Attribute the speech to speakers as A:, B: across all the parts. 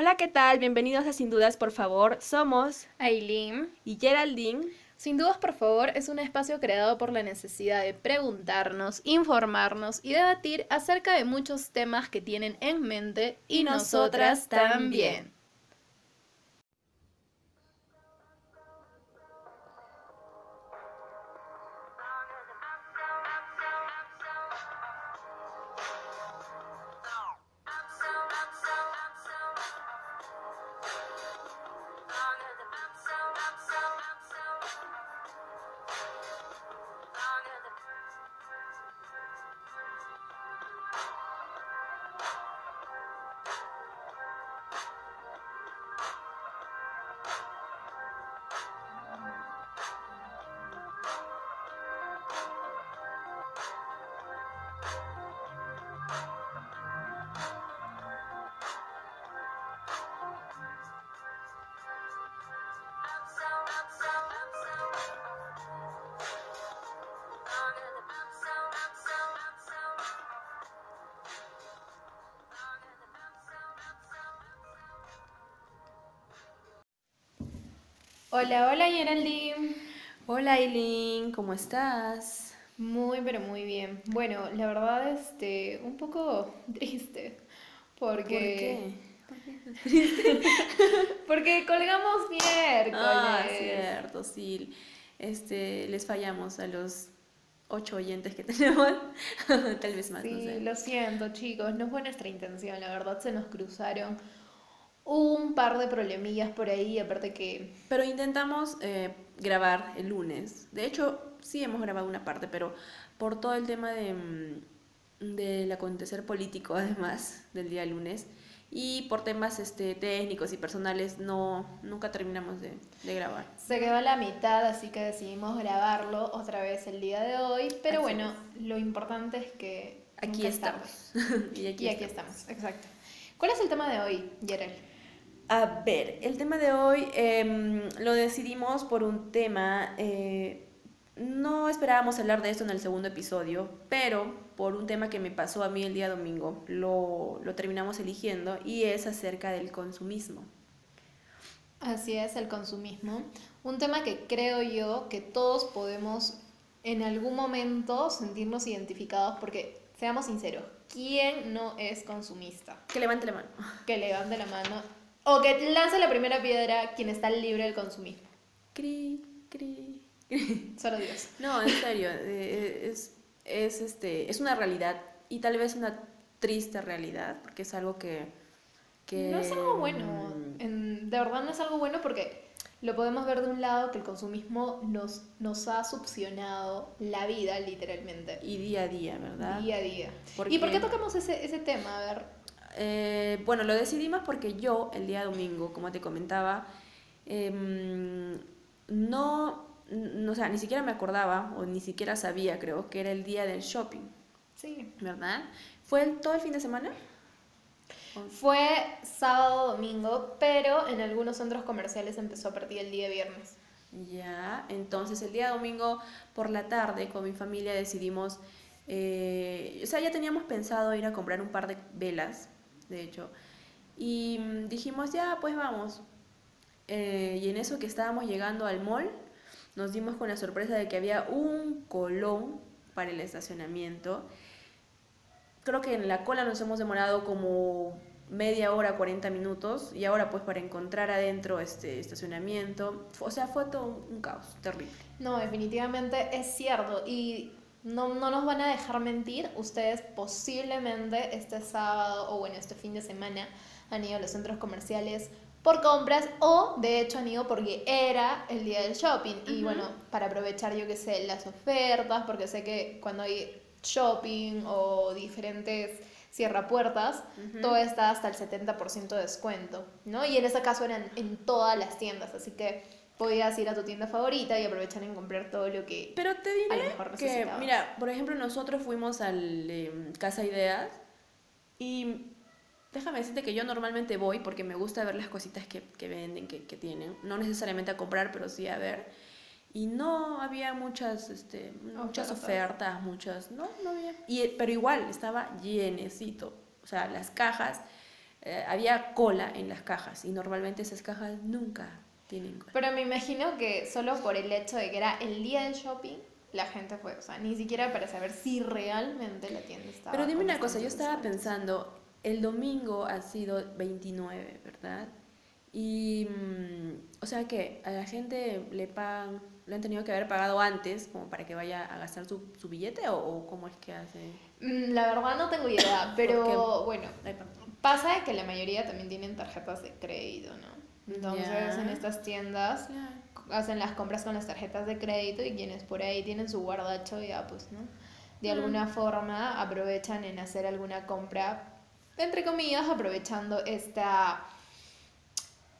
A: Hola, ¿qué tal? Bienvenidos a Sin Dudas, por favor. Somos
B: Aileen.
A: y Geraldine.
B: Sin dudas, por favor, es un espacio creado por la necesidad de preguntarnos, informarnos y debatir acerca de muchos temas que tienen en mente y,
A: Y
B: nosotras
A: nosotras también.
B: también. Hola, hola Geraldine.
A: Hola, Aileen, ¿cómo estás?
B: Muy, pero muy bien. Bueno, la verdad, este, un poco triste. Porque.
A: ¿Por qué?
B: Porque colgamos miércoles.
A: Ah, cierto, sí. Este, les fallamos a los ocho oyentes que tenemos. Tal vez más, no
B: Sí,
A: sé.
B: lo siento, chicos, no fue nuestra intención, la verdad se nos cruzaron un par de problemillas por ahí, aparte que
A: Pero intentamos eh, grabar el lunes. De hecho, sí hemos grabado una parte, pero por todo el tema de, mm, del acontecer político, además, del día lunes, y por temas este, técnicos y personales, no, nunca terminamos de, de grabar.
B: se quedó a la mitad, así que decidimos grabarlo otra vez el día de hoy, pero
A: Así
B: bueno, lo importante es que
A: Aquí estamos. y aquí
B: aquí estamos, exacto. ¿Cuál es el tema de hoy, Gerald?
A: A ver, el tema de hoy em, lo decidimos por un tema, eh, no esperábamos hablar de esto en el segundo episodio, pero por un tema que me pasó a mí el día domingo, lo, lo terminamos eligiendo y es acerca del consumismo.
B: Así es, el consumismo. Un tema que creo yo que todos podemos en algún momento sentirnos identificados porque, seamos sinceros, ¿quién no es consumista?
A: Que levante la mano.
B: Que levante la mano o que lance la primera piedra quien está libre del consumismo.
A: Cri, cri, cri.
B: Solo Dios.
A: No, en serio, eh, es, es, este, es una realidad y tal vez una triste realidad, porque es algo que... que
B: No es algo bueno,
A: mm,
B: en- de verdad no es algo bueno porque lo podemos ver de un lado que el consumismo nos, nos ha succionado la vida literalmente,
A: Y día a día, ¿verdad?
B: día a día.
A: Porque-
B: ¿Y por qué tocamos ese, ese tema? A ver,
A: Eh, bueno, lo decidimos porque yo el día domingo, como te comentaba, em, no, n- o sea, ni siquiera me acordaba o ni siquiera sabía, creo, que era el día del shopping,
B: sí.
A: ¿verdad? ¿Fue el- todo el fin de semana?
B: Fue sábado, domingo, pero en algunos centros comerciales empezó a partir del día viernes.
A: Ya, entonces el día domingo por la tarde con mi familia decidimos, eh, o sea, ya teníamos pensado ir a comprar un par de velas, de hecho, y mm, dijimos, ya, pues vamos. Eh, y en eso que estábamos llegando al mall, nos dimos con la sorpresa de que había un colón para el estacionamiento. Creo que en la cola nos hemos demorado como media hora, 40 minutos, y ahora pues para encontrar adentro este estacionamiento, o sea, fue todo un, un caos terrible.
B: No, definitivamente es cierto. Y no, no nos van a dejar mentir. Ustedes posiblemente este sábado o bueno, este fin de semana han ido a los centros comerciales por compras o de hecho han ido porque era el día del shopping. Y bueno, para aprovechar yo que sé las ofertas, porque sé que cuando hay shopping o diferentes cierrapuertas,
A: Ujú.
B: todo está hasta el 70% de descuento, ¿no? Y en este caso eran en todas las tiendas, así que podías ir a tu tienda favorita y aprovechar en comprar todo lo que...
A: Pero te
B: A lo
A: diré
B: mejor
A: que, mira, por ejemplo, nosotros fuimos al em, Casa Ideas y déjame decirte que yo normalmente voy porque me gusta ver las cositas que, que venden, que, que tienen. No necesariamente a comprar, pero sí a ver. Y no había muchas, este, muchas
B: Ofertas.
A: ofertas, muchas, no, no había. Y, pero igual estaba llenecito. O sea, las cajas eh, había cola en las cajas y normalmente esas cajas nunca tienen.
B: Pero me imagino que solo por el hecho de que era el día del shopping, la gente fue, o sea, ni siquiera para saber si realmente la tienda estaba.
A: Pero dime una cosa, yo estaba pensando, el domingo ha sido 29, ¿verdad? Y, mm, o sea que a la gente le pagan, le han tenido que haber pagado antes, como para que vaya a gastar su, su billete, o, o cómo es que hace.
B: Mm, La verdad no tengo idea, pero bueno,
A: Ay,
B: pasa de que la mayoría también tienen tarjetas de crédito, ¿no? Entonces en estas tiendas hacen las compras con las tarjetas de crédito y quienes por ahí tienen su guardacho ya pues, ¿no? De
A: Mm.
B: alguna forma aprovechan en hacer alguna compra, entre comillas, aprovechando esta...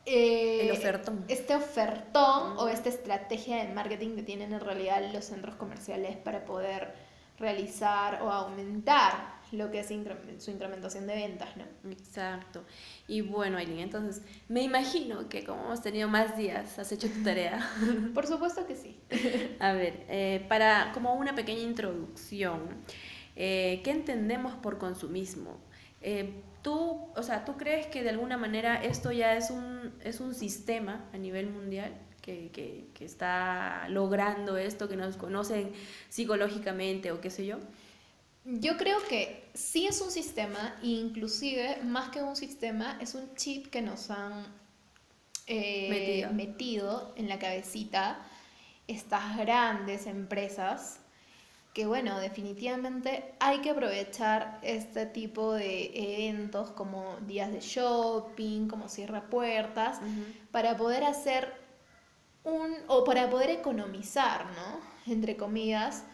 B: eh,
A: El ofertón.
B: Este ofertón
A: Mm.
B: o esta estrategia de marketing que tienen en realidad los centros comerciales para poder realizar o aumentar lo que es su incrementación de ventas, ¿no?
A: Exacto. Y bueno, Aileen, entonces me imagino que como hemos tenido más días, has hecho tu tarea.
B: Por supuesto que sí.
A: A ver, eh, para como una pequeña introducción, eh, ¿qué entendemos por consumismo? Eh, tú, o sea, ¿tú crees que de alguna manera esto ya es un, es un sistema a nivel mundial que, que, que está logrando esto, que nos conocen psicológicamente o qué sé yo?
B: Yo creo que sí es un sistema, e inclusive más que un sistema, es un chip que nos han eh,
A: Metido.
B: metido en la cabecita estas grandes empresas que bueno, definitivamente hay que aprovechar este tipo de eventos como días de shopping, como cierra puertas, para poder hacer un, o para poder economizar, ¿no? Entre comillas,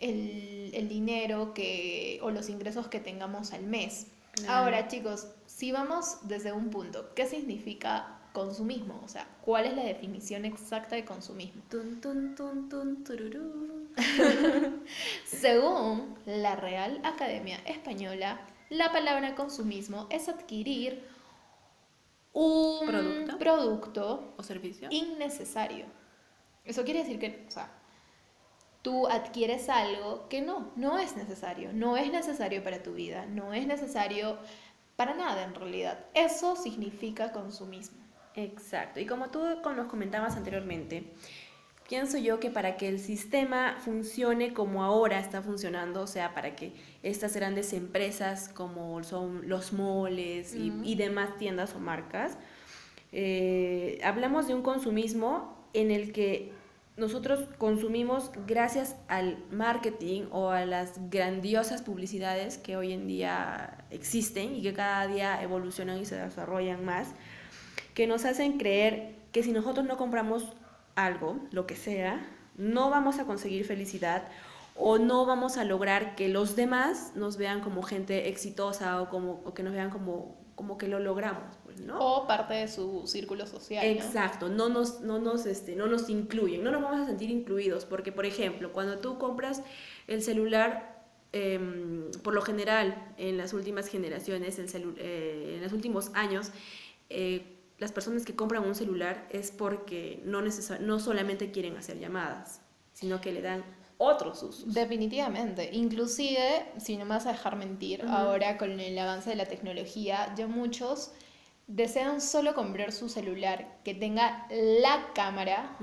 B: el, el dinero que, o los ingresos que tengamos al mes.
A: Claro.
B: Ahora, chicos, si vamos desde un punto, ¿qué significa consumismo? O sea, ¿cuál es la definición exacta de consumismo?
A: Tun, tun, tun.
B: Según la Real Academia Española, la palabra consumismo es adquirir un
A: ¿Producto?
B: producto
A: ¿O servicio?
B: innecesario. Eso quiere decir que, o sea, tú adquieres algo que no, no es necesario, no es necesario para tu vida, no es necesario para nada en realidad. Eso significa consumismo.
A: Exacto. Y como tú nos comentabas anteriormente, pienso yo que para que el sistema funcione como ahora está funcionando, o sea, para que estas grandes empresas como son los moles y demás tiendas o marcas, eh, hablamos de un consumismo en el que nosotros consumimos gracias al marketing o a las grandiosas publicidades que hoy en día existen y que cada día evolucionan y se desarrollan más que nos hacen creer que si nosotros no compramos algo, lo que sea, no vamos a conseguir felicidad o no vamos a lograr que los demás nos vean como gente exitosa o, como, que nos vean como, que lo logramos, ¿no?
B: O parte de su círculo social. ¿no?
A: Exacto, no nos, no, nos, este, no nos incluyen, no nos vamos a sentir incluidos, porque por ejemplo, cuando tú compras el celular, em, por lo general, en las últimas generaciones, el celu- eh, en los últimos años, eh, las personas que compran un celular es porque no, no solamente quieren hacer llamadas, sino que le dan otros usos.
B: Definitivamente. Inclusive, si no me vas a dejar mentir,
A: Ujú.
B: ahora con el avance de la tecnología, ya muchos desean solo comprar su celular que tenga la cámara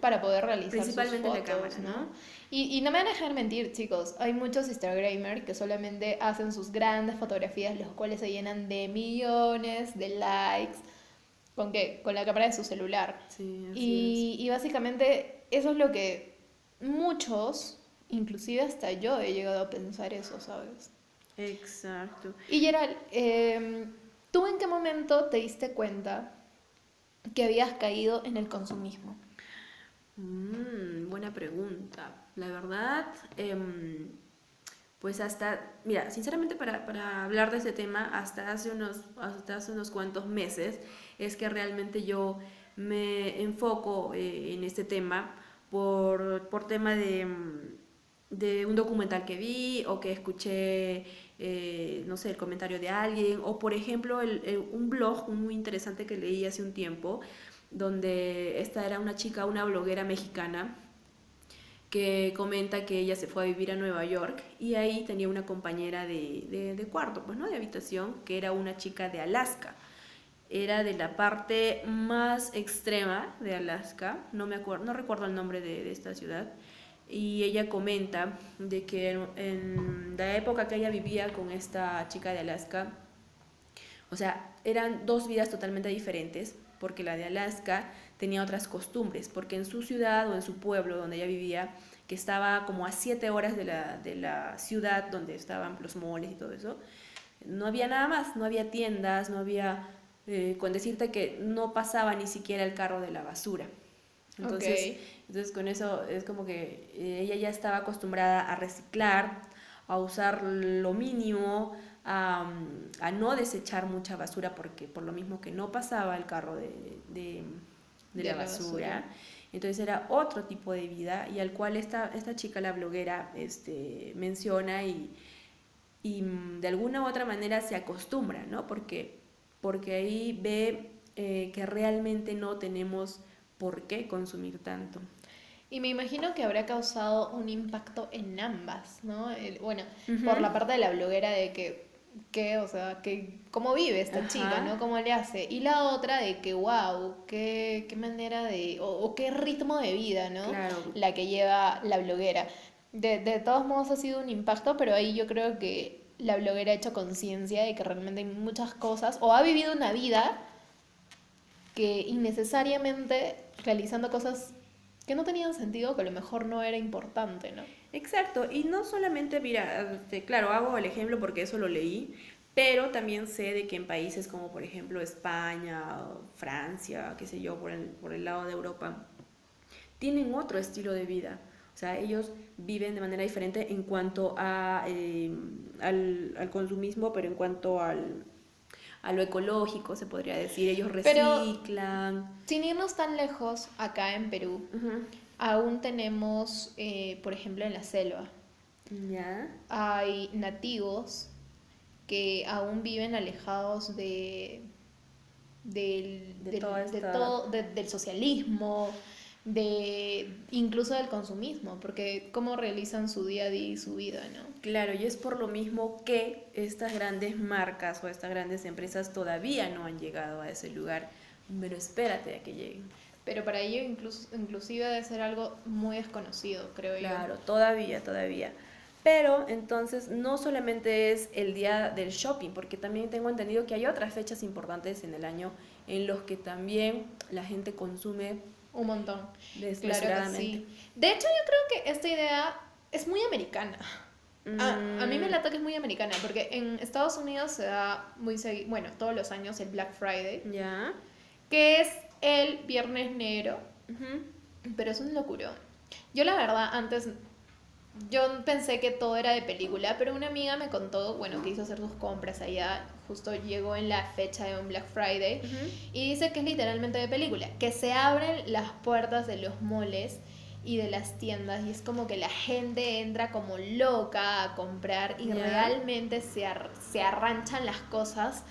B: para poder realizar
A: Principalmente
B: sus
A: la
B: fotos,
A: cámara, ¿no?
B: Y, y no me van a dejar mentir, chicos. Hay muchos Instagramers que solamente hacen sus grandes fotografías, los cuales se llenan de millones de likes. ¿Con qué? Con la cámara de su celular.
A: Sí, así
B: Y, y básicamente eso es lo que muchos, inclusive hasta yo he llegado a pensar eso, ¿sabes?
A: es. Exacto.
B: Y Gerald, em, ¿tú en qué momento te diste cuenta que habías caído en el consumismo?
A: Mm, buena pregunta. La verdad, em, pues hasta, mira, sinceramente para, para hablar de este tema, hasta hace, unos, hasta hace unos cuantos meses, es que realmente yo me enfoco eh, en este tema por, por tema de, mm, de un documental que vi o que escuché, eh, no sé, el comentario de alguien, o por ejemplo, el- un blog muy interesante que leí hace un tiempo, donde esta era una chica, una bloguera mexicana, que comenta que ella se fue a vivir a Nueva York y ahí tenía una compañera de, de, cuarto, pues, ¿no? De habitación, que era una chica de Alaska. Era de la parte más extrema de Alaska, no, me acuerdo, no recuerdo el nombre de, de esta ciudad, y ella comenta de que en, la época que ella vivía con esta chica de Alaska, o sea, eran dos vidas totalmente diferentes, porque la de Alaska tenía otras costumbres, porque en su ciudad o en su pueblo donde ella vivía, que estaba como a siete horas de la, de la ciudad donde estaban los moles y todo eso, no había nada más, no había tiendas, no había, eh, con decirte que no pasaba ni siquiera el carro de la basura. Entonces, entonces con eso es como que eh, ella ya estaba acostumbrada a reciclar, a usar lo mínimo, a, a, no desechar mucha basura porque por lo mismo que no pasaba el carro de, de, de, la, basura. Entonces era otro tipo de vida y al cual esta, esta chica, la bloguera, este, menciona y, y mm, de alguna u otra manera se acostumbra, ¿no? Porque, porque ahí ve eh, que realmente no tenemos por qué consumir tanto.
B: Y me imagino que habrá causado un impacto en ambas, ¿no? bueno, por la parte de la bloguera de que, que o sea, que cómo vive esta chica, ¿no? ¿Cómo le hace? Y la otra de que, wow, qué, qué manera de, o, qué ritmo de vida, ¿no? La que lleva la bloguera. De, de todos modos ha sido un impacto, pero ahí yo creo que la bloguera ha hecho conciencia de que realmente hay muchas cosas, o ha vivido una vida que innecesariamente realizando cosas que no tenían sentido, que a lo mejor no era importante, ¿no?
A: Exacto, y no solamente, mira, este, claro, hago el ejemplo porque eso lo leí, pero también sé de que en países como por ejemplo España, Francia, qué sé yo, por el, por el lado de Europa, tienen otro estilo de vida. O sea, ellos viven de manera diferente en cuanto a, eh, al, al consumismo, pero en cuanto al, a lo ecológico, se podría decir. Ellos reciclan.
B: sin irnos tan lejos, acá en Perú, aún tenemos, eh, por ejemplo, en la selva,
A: ¿Ya?
B: hay nativos que aún viven alejados de, del, de del socialismo, de incluso del consumismo, porque cómo realizan su día a día y su vida, ¿no?
A: Claro, y es por lo mismo que estas grandes marcas o estas grandes empresas todavía no han llegado a ese lugar, pero espérate a que lleguen.
B: Pero para ello incluso, inclusive debe ser algo muy desconocido, creo
A: yo. Claro, todavía, todavía. Pero entonces no solamente es el día del shopping, porque también tengo entendido que hay otras fechas importantes en el año en los que también la gente consume
B: un montón. Claro sí. De hecho, yo creo que esta idea es muy americana. A, mí me mm. lata que es muy americana, porque en Estados Unidos se da muy seguido, bueno, todos los años el Black Friday.
A: Ya.
B: Que es el viernes negro. Pero es un locuro. Yo la verdad antes yo pensé que todo era de película, pero una amiga me contó, bueno, que hizo hacer sus compras allá, justo llegó en la fecha de un Black Friday, y dice que es literalmente de película, que se abren las puertas de los moles y de las tiendas y es como que la gente entra como loca a comprar y realmente se, se arranchan las cosas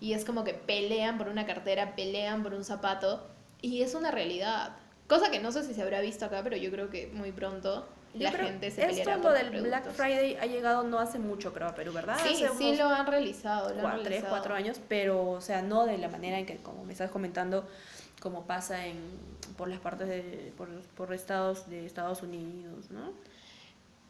B: y es como que pelean por una cartera, pelean por un zapato y es una realidad. Cosa que no sé si se habrá visto acá, pero yo creo que muy pronto la gente se
A: Esto lo del Black Friday ha llegado no hace mucho, creo, a Perú, ¿verdad?
B: Sí, sí lo han realizado. Lo
A: cuatro, Tres, cuatro años, pero, o sea, no de la manera en que, como me estás comentando, como pasa en por las partes de, por, por estados de Estados Unidos, ¿no?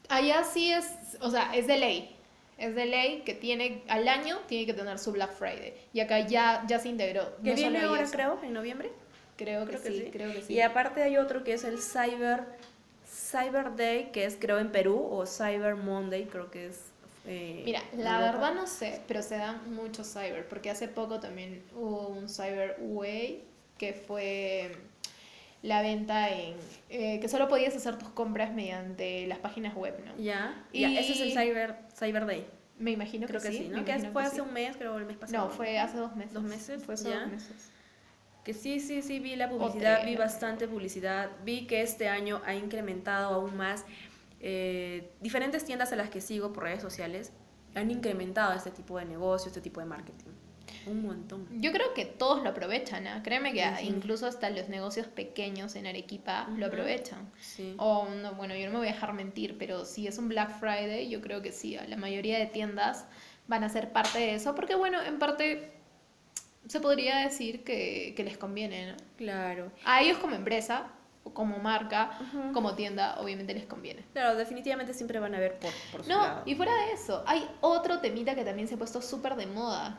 B: Allá sí es, o sea, es de ley. Es de ley que tiene, al año tiene que tener su Black Friday. Y acá ya, ya se integró.
A: ¿Que viene ahora, creo, en noviembre?
B: Creo, que, sí, creo que sí.
A: Y aparte hay otro que es el Cyber Cyber Day, que es creo en Perú, o Cyber Monday, creo que es...
B: Eh, Mira, la verdad no sé, pero se dan muchos cyber, porque hace poco también hubo un Cyber Way, que fue la venta en... Eh, que solo podías hacer tus compras mediante las páginas web, ¿no?
A: Ya, y ese es el Cyber, Cyber Day.
B: Me imagino
A: creo
B: que,
A: sí, ¿no? Que fue hace un mes, creo, el mes pasado.
B: No, fue hace dos meses.
A: ¿Dos meses?
B: Fue hace dos meses.
A: Que sí, sí, sí, vi la publicidad, vi bastante publicidad, vi que este año ha incrementado aún más. Eh, diferentes tiendas a las que sigo por redes sociales han incrementado este tipo de negocio, este tipo de marketing. Un montón.
B: Yo creo que todos lo aprovechan, ¿ah? créeme que incluso hasta los negocios pequeños en Arequipa lo aprovechan.
A: Sí.
B: O, no, bueno, yo no me voy a dejar mentir, pero si es un Black Friday, yo creo que sí, la mayoría de tiendas van a ser parte de eso, porque bueno, en parte se podría decir que, que les conviene, ¿no?
A: Claro.
B: A ellos como empresa, o como marca, como tienda, obviamente les conviene.
A: Claro, definitivamente siempre van a ver por, por su
B: No,
A: lado.
B: y fuera de eso, hay otro temita que también se ha puesto súper de moda.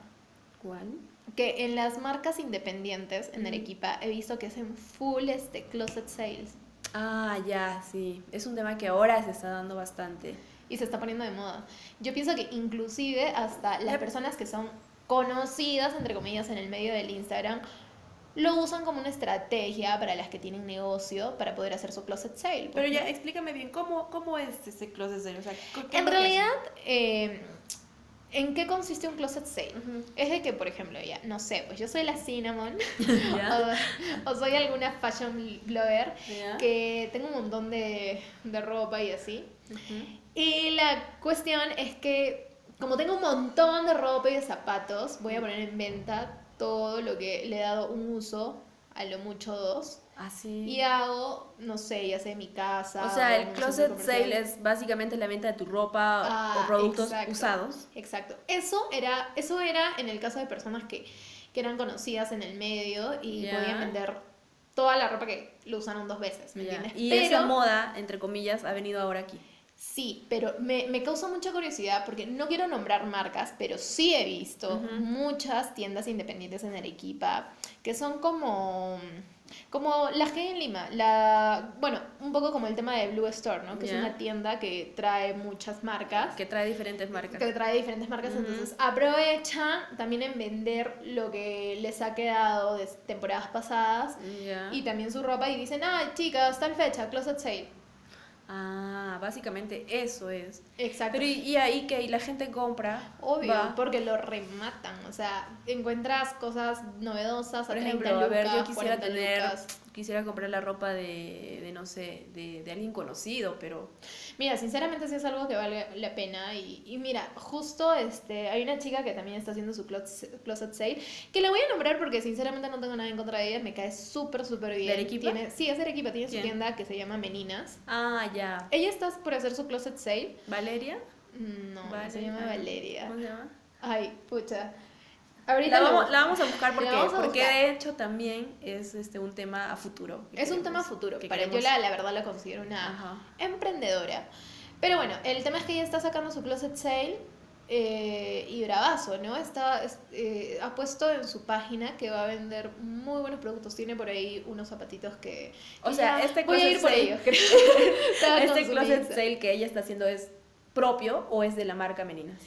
A: ¿Cuál?
B: Que en las marcas independientes en. Arequipa he visto que hacen full este closet sales
A: Ah, ya, sí. Es un tema que ahora se está dando bastante.
B: y se está poniendo de moda. Yo pienso que inclusive hasta las personas que son conocidas, entre comillas, en el medio del Instagram, lo usan como una estrategia para las que tienen negocio para poder hacer su closet sale.
A: Pero
B: pues,
A: ya,
B: ¿no?
A: explícame bien, ¿cómo, cómo es ese closet sale? O sea, ¿qué- qué es
B: En realidad, eh, ¿en qué consiste un closet sale? Es de que, por ejemplo, ya, no sé, pues yo soy la Cinnamon o, o soy alguna fashion blogger que tengo un montón de, de ropa y así. Y la cuestión es que, como tengo un montón de ropa y de zapatos, voy a poner en venta todo lo que le he dado un uso, a lo mucho dos.
A: Así.
B: Y hago, no sé, ya sea en mi casa.
A: O sea, el closet sale es básicamente la venta de tu ropa
B: Ah,
A: o productos
B: exacto,
A: usados.
B: Exacto. Eso era, eso era en el caso de personas que, que eran conocidas en el medio y
A: Ya.
B: podían vender toda la ropa que lo usaron dos veces, ¿me entiendes?
A: Y
B: Pero,
A: esa moda, entre comillas, ha venido ahora aquí.
B: Sí, pero me, me causa mucha curiosidad porque no quiero nombrar marcas, pero sí he visto muchas tiendas independientes en Arequipa que son como, como la G en Lima, la, bueno, un poco como el tema de Blue Store, ¿no? Que es una tienda que trae muchas marcas.
A: Que trae diferentes marcas.
B: que trae diferentes marcas, entonces aprovechan también en vender lo que les ha quedado de temporadas pasadas y también su ropa y dicen, ah, chicas, tal fecha, closet sale.
A: Ah, básicamente eso es.
B: Exacto.
A: Pero y, y ahí que y la gente compra.
B: Obvio,
A: va.
B: porque lo rematan, o sea, encuentras cosas novedosas
A: Por
B: a 30
A: ejemplo, a ver, yo quisiera
B: 40
A: tener,
B: lucas.
A: Quisiera comprar la ropa de, de no sé, de, de alguien conocido, pero
B: Mira, sinceramente sí es algo que vale la pena y, y mira, justo este, hay una chica que también está haciendo su closet, closet sale, que la voy a nombrar porque sinceramente no tengo nada en contra de ella, me cae súper, súper bien.
A: Arequipa?
B: Tiene, sí, es de Arequipa, tiene
A: ¿Quién?
B: su tienda que se llama Meninas.
A: ah, ya.
B: Ella está por hacer su closet sale.
A: Valeria,
B: No,
A: Vale,
B: se llama Valeria.
A: ¿Cómo se llama?
B: Ay, pucha. Ahorita
A: La vamos, la vamos a buscar porque,
B: a
A: porque
B: buscar.
A: de hecho también es este un tema a futuro.
B: Es un
A: queremos-
B: tema futuro.
A: que
B: Para, yo
A: queremos-
B: la, la verdad la considero una
A: Ajá.
B: emprendedora. Pero bueno, el tema es que ella está sacando su closet sale eh, y bravazo, ¿no? Está, es- eh, ha puesto en su página que va a vender muy buenos productos. Tiene por ahí unos zapatitos que...
A: O sea, este
B: Voy a
A: closet
B: ir por
A: sale-
B: ellos, creo.
A: Este closet sale que ella está haciendo es propio o es de la marca Meninas.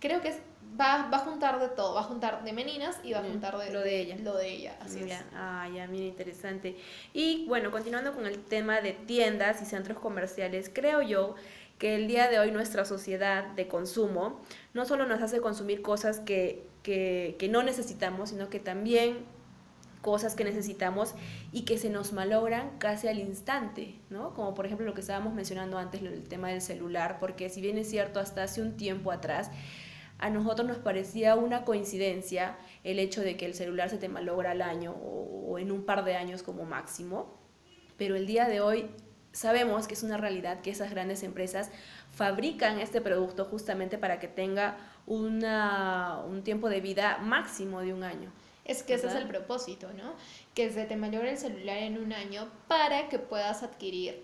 B: Creo que es- va, va a juntar de todo. Va a juntar de meninas y va a juntar de...
A: lo de ella.
B: Lo de ella, así es.
A: Ah, ya, mira, interesante. Y bueno, continuando con el tema de tiendas y centros comerciales, creo yo que el día de hoy nuestra sociedad de consumo no solo nos hace consumir cosas que, que, que no necesitamos, sino que también cosas que necesitamos y que se nos malogran casi al instante, ¿no? Como por ejemplo lo que estábamos mencionando antes, el tema del celular, porque si bien es cierto, hasta hace un tiempo atrás, a nosotros nos parecía una coincidencia el hecho de que el celular se te malogra al año o, o en un par de años como máximo, pero el día de hoy sabemos que es una realidad que esas grandes empresas fabrican este producto justamente para que tenga una, un tiempo de vida máximo de un año.
B: Es que ese es el propósito, ¿no? Que se te malogre el celular en un año para que puedas adquirir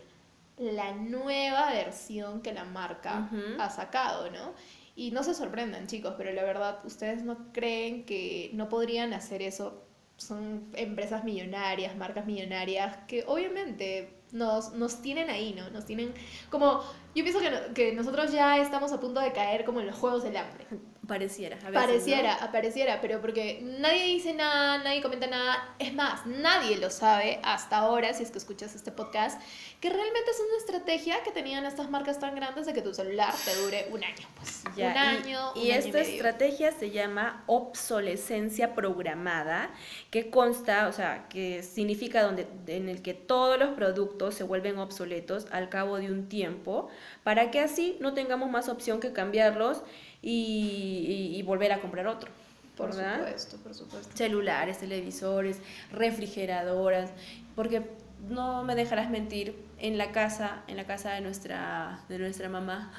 B: la nueva versión que la marca ha sacado, ¿no? Y no se sorprendan, chicos, pero la verdad, ustedes no creen que no podrían hacer eso. Son empresas millonarias, marcas millonarias, que obviamente nos, nos tienen ahí, ¿no? Nos tienen como... Yo pienso que, que nosotros ya estamos a punto de caer como en los Juegos del Hambre.
A: Pareciera. a veces,
B: Pareciera,
A: ¿no?
B: apareciera, pero porque nadie dice nada, nadie comenta nada. Es más, nadie lo sabe hasta ahora, si es que escuchas este podcast, que realmente es una estrategia que tenían estas marcas tan grandes de que tu celular te dure un año. Pues,
A: Ya,
B: un
A: y-
B: año,
A: Y,
B: un año
A: esta
B: medio.
A: estrategia se llama obsolescencia programada, que consta, o sea, que significa donde, en el que todos los productos se vuelven obsoletos al cabo de un tiempo, para que así no tengamos más opción que cambiarlos y, y- y volver a comprar otro.
B: Por
A: ¿verdad?
B: supuesto, por supuesto.
A: celulares, televisores, refrigeradoras, porque no me dejarás mentir, en la casa, en la casa de nuestra, de nuestra mamá,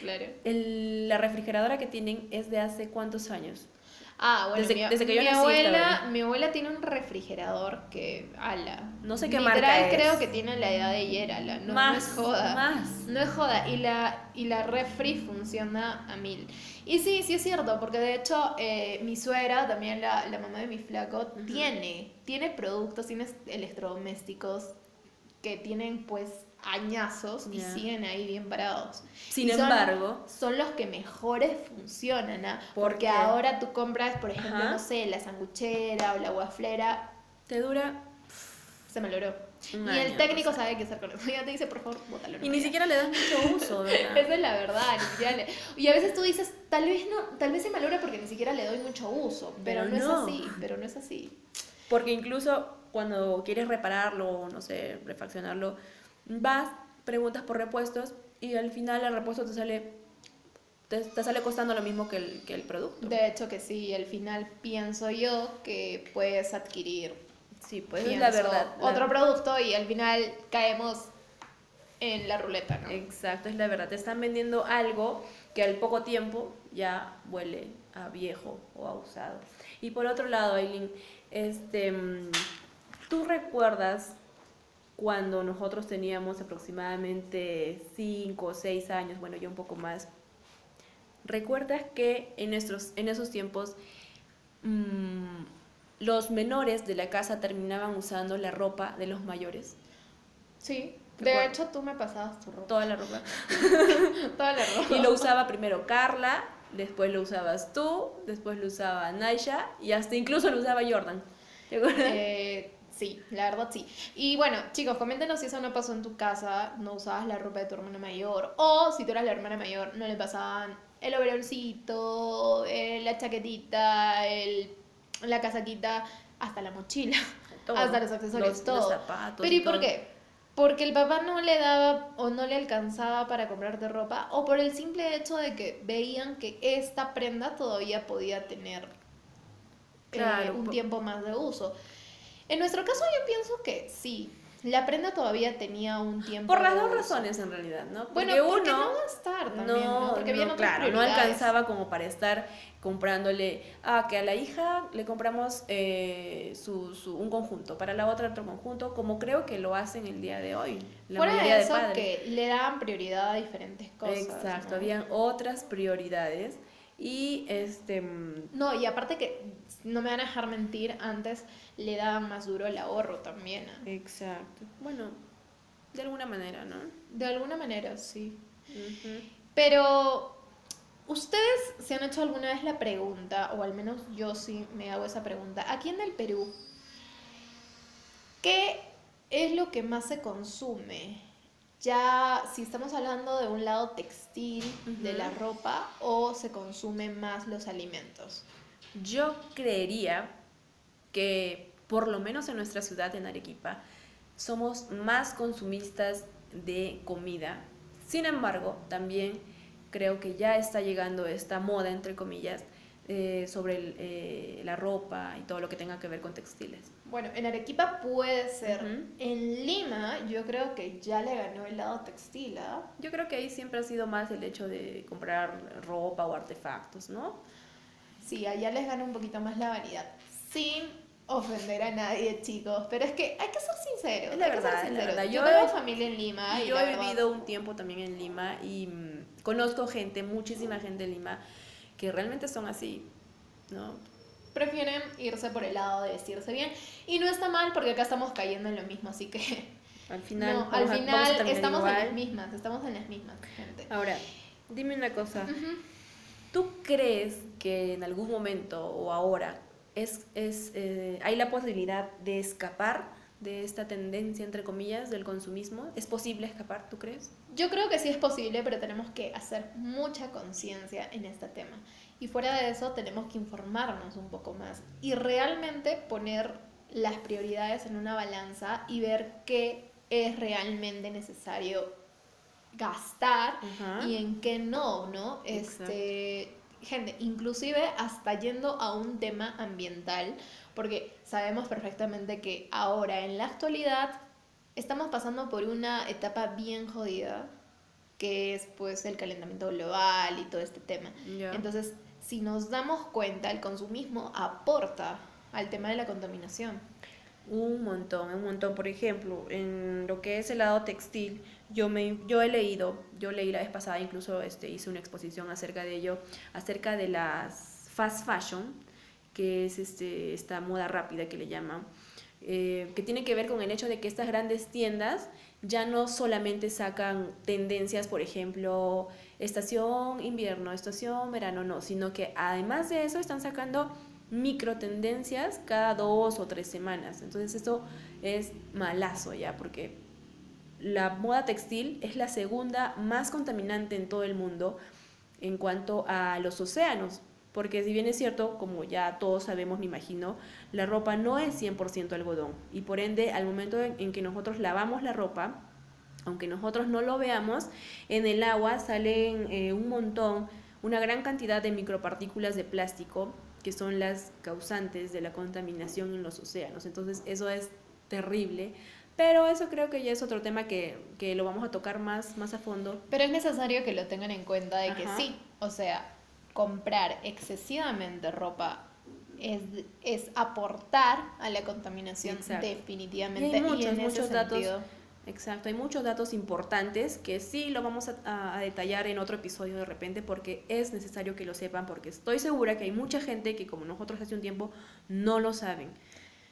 B: Claro.
A: el- la refrigeradora que tienen es de hace cuántos años.
B: Ah, bueno,
A: Desde-
B: mi,
A: desde que yo
B: mi
A: nací,
B: abuela, mi abuela tiene un refrigerador que, ala,
A: No sé qué
B: literal
A: marca es.
B: creo que tiene la edad de no,
A: más,
B: no es joda.
A: más.
B: No es joda, y la, y la refri funciona a mil. Y sí, sí es cierto, porque de hecho eh, mi suegra, también la, la mamá de mi flaco, tiene, tiene productos, tiene electrodomésticos que tienen pues añazos y
A: Ya.
B: siguen ahí bien parados.
A: Sin
B: Y son-
A: embargo,
B: son los que mejores funcionan, ¿ah?
A: ¿Por
B: Porque
A: qué?
B: ahora tú compras, por ejemplo,
A: Ajá.
B: no sé, la sanguchera o la guaflera,
A: te dura
B: se malogró.
A: un
B: y
A: año,
B: el técnico sabe qué hacer con eso. Ya te dice, por favor, bótalo. no
A: Y ni siquiera le das mucho uso, ¿verdad?
B: Esa es la verdad, ni siquiera le- Y a veces tú dices, tal vez no, tal vez se malogra porque ni siquiera le doy mucho uso, pero,
A: Pero
B: no, es
A: no.
B: así, pero no es así.
A: Porque incluso cuando quieres repararlo, no sé, refaccionarlo, vas, preguntas por repuestos y al final el repuesto te sale te, te sale costando lo mismo que el, que el producto.
B: De hecho que sí, al final pienso yo que puedes adquirir
A: sí, pues es la verdad. la-
B: otro producto y al final caemos en la ruleta, ¿no?
A: Exacto, es la verdad. Te están vendiendo algo que al poco tiempo ya huele a viejo o a usado. Y por otro lado, Aileen, este, mm, ¿tú recuerdas cuando nosotros teníamos aproximadamente 5 o 6 años, bueno, yo un poco más? ¿Recuerdas que en, nuestros, en esos tiempos mm, los menores de la casa terminaban usando la ropa de los mayores?
B: Sí,
A: ¿Te
B: de hecho tú me pasabas tu ropa.
A: Toda la ropa.
B: Toda la ropa.
A: Y lo usaba primero Carla, después lo usabas tú, después lo usaba Naisha y hasta incluso lo usaba Jordan. ¿Te acuerdas?
B: Eh, sí, la verdad sí. Y bueno, chicos, coméntenos si eso no pasó en tu casa, no usabas la ropa de tu hermana mayor, o si tú eras la hermana mayor, no le pasaban el overolcito, eh, la chaquetita, el, la casaquita, hasta la mochila,
A: Todo.
B: hasta los accesorios,
A: Los-
B: todo.
A: los zapatos
B: Pero
A: y
B: ¿y por qué? Porque el papá no le daba o no le alcanzaba para comprarte ropa, o por el simple hecho de que veían que esta prenda todavía podía tener eh, un
A: po-
B: tiempo más de uso. En nuestro caso yo pienso que sí, la prenda todavía tenía un tiempo
A: Por las
B: de
A: dos razones en realidad, ¿no?
B: Bueno,
A: Porque uno
B: no gastar también, ¿no?
A: no,
B: Porque
A: no, claro, no alcanzaba como para estar comprándole, ah, que a la hija le compramos eh, su, su- un conjunto, para la otra otro conjunto, como creo que lo hacen el día de hoy, la
B: Fuera
A: mayoría
B: de
A: de,
B: eso,
A: padres.
B: que le daban prioridad a diferentes cosas.
A: Exacto,
B: ¿no?
A: habían otras prioridades y este mm,
B: No, y aparte que, no me van a dejar mentir, antes le daban más duro el ahorro también. ¿ah?
A: Exacto. Bueno, de alguna manera, ¿no?
B: De alguna manera, sí. Pero, ¿ustedes se han hecho alguna vez la pregunta, o al menos yo sí me hago esa pregunta, aquí en el Perú, ¿qué es lo que más se consume? Ya, si estamos hablando de un lado textil, de la ropa, o se consumen más los alimentos.
A: Yo creería que, por lo menos en nuestra ciudad, en Arequipa, somos más consumistas de comida. Sin embargo, también creo que ya está llegando esta moda, entre comillas, eh, sobre el, eh, la ropa y todo lo que tenga que ver con textiles.
B: Bueno, en Arequipa puede ser. En Lima, yo creo que ya le ganó el lado textil, ¿ah?
A: Yo creo que ahí siempre ha sido más el hecho de comprar ropa o artefactos, ¿no?
B: Sí, allá les gana un poquito más la variedad. Sin ofender a nadie, chicos. Pero es que hay que ser sinceros.
A: La
B: hay que
A: verdad,
B: ser
A: la
B: sinceros.
A: verdad.
B: Yo,
A: Yo
B: tengo familia en Lima. y
A: yo he
B: verdad-
A: vivido un tiempo también en Lima y mm, conozco gente, muchísima gente en Lima, que realmente son así, ¿no?
B: Prefieren irse por el lado de vestirse bien. Y no está mal porque acá estamos cayendo en lo mismo. Así que.
A: Al final,
B: no, al
A: a
B: estamos en las mismas. Estamos en las mismas, gente.
A: Ahora, dime una cosa. ¿Tú crees que en algún momento o ahora es, es, eh, hay la posibilidad de escapar de esta tendencia, entre comillas, del consumismo? ¿Es posible escapar, tú crees?
B: Yo creo que sí es posible, pero tenemos que hacer mucha conciencia en este tema. Y fuera de eso, tenemos que informarnos un poco más y realmente poner las prioridades en una balanza y ver qué es realmente necesario gastar y en qué no, ¿no?
A: Exacto.
B: Gente, inclusive hasta yendo a un tema ambiental, porque sabemos perfectamente que ahora, en la actualidad, estamos pasando por una etapa bien jodida, que es pues el calentamiento global y todo este tema. Entonces, si nos damos cuenta, el consumismo aporta al tema de la contaminación.
A: Un montón, un montón. Por ejemplo, en lo que es el lado textil, yo, me, yo he leído, yo leí la vez pasada, incluso este, hice una exposición acerca de ello, acerca de las fast fashion, que es este, esta moda rápida que le llaman, eh, que tiene que ver con el hecho de que estas grandes tiendas ya no solamente sacan tendencias, por ejemplo, estación invierno, estación verano, no, sino que además de eso están sacando micro tendencias cada dos o tres semanas. Entonces eso es malazo ya, porque la moda textil es la segunda más contaminante en todo el mundo en cuanto a los océanos. Porque si bien es cierto, como ya todos sabemos, me imagino, la ropa no es 100% algodón. Y por ende, al momento en, que nosotros lavamos la ropa, aunque nosotros no lo veamos, en el agua salen eh, un montón, una gran cantidad de micropartículas de plástico que son las causantes de la contaminación en los océanos. Entonces eso es terrible. Pero eso creo que ya es otro tema que, que lo vamos a tocar más, más a fondo.
B: Pero es necesario que lo tengan en cuenta de que sí, o sea, comprar excesivamente ropa es, es aportar a la contaminación definitivamente.
A: Y hay muchos, muchos datos. Exacto, hay muchos datos importantes que sí lo vamos a, a, detallar en otro episodio de repente porque es necesario que lo sepan porque estoy segura que hay mucha gente que como nosotros hace un tiempo no lo saben.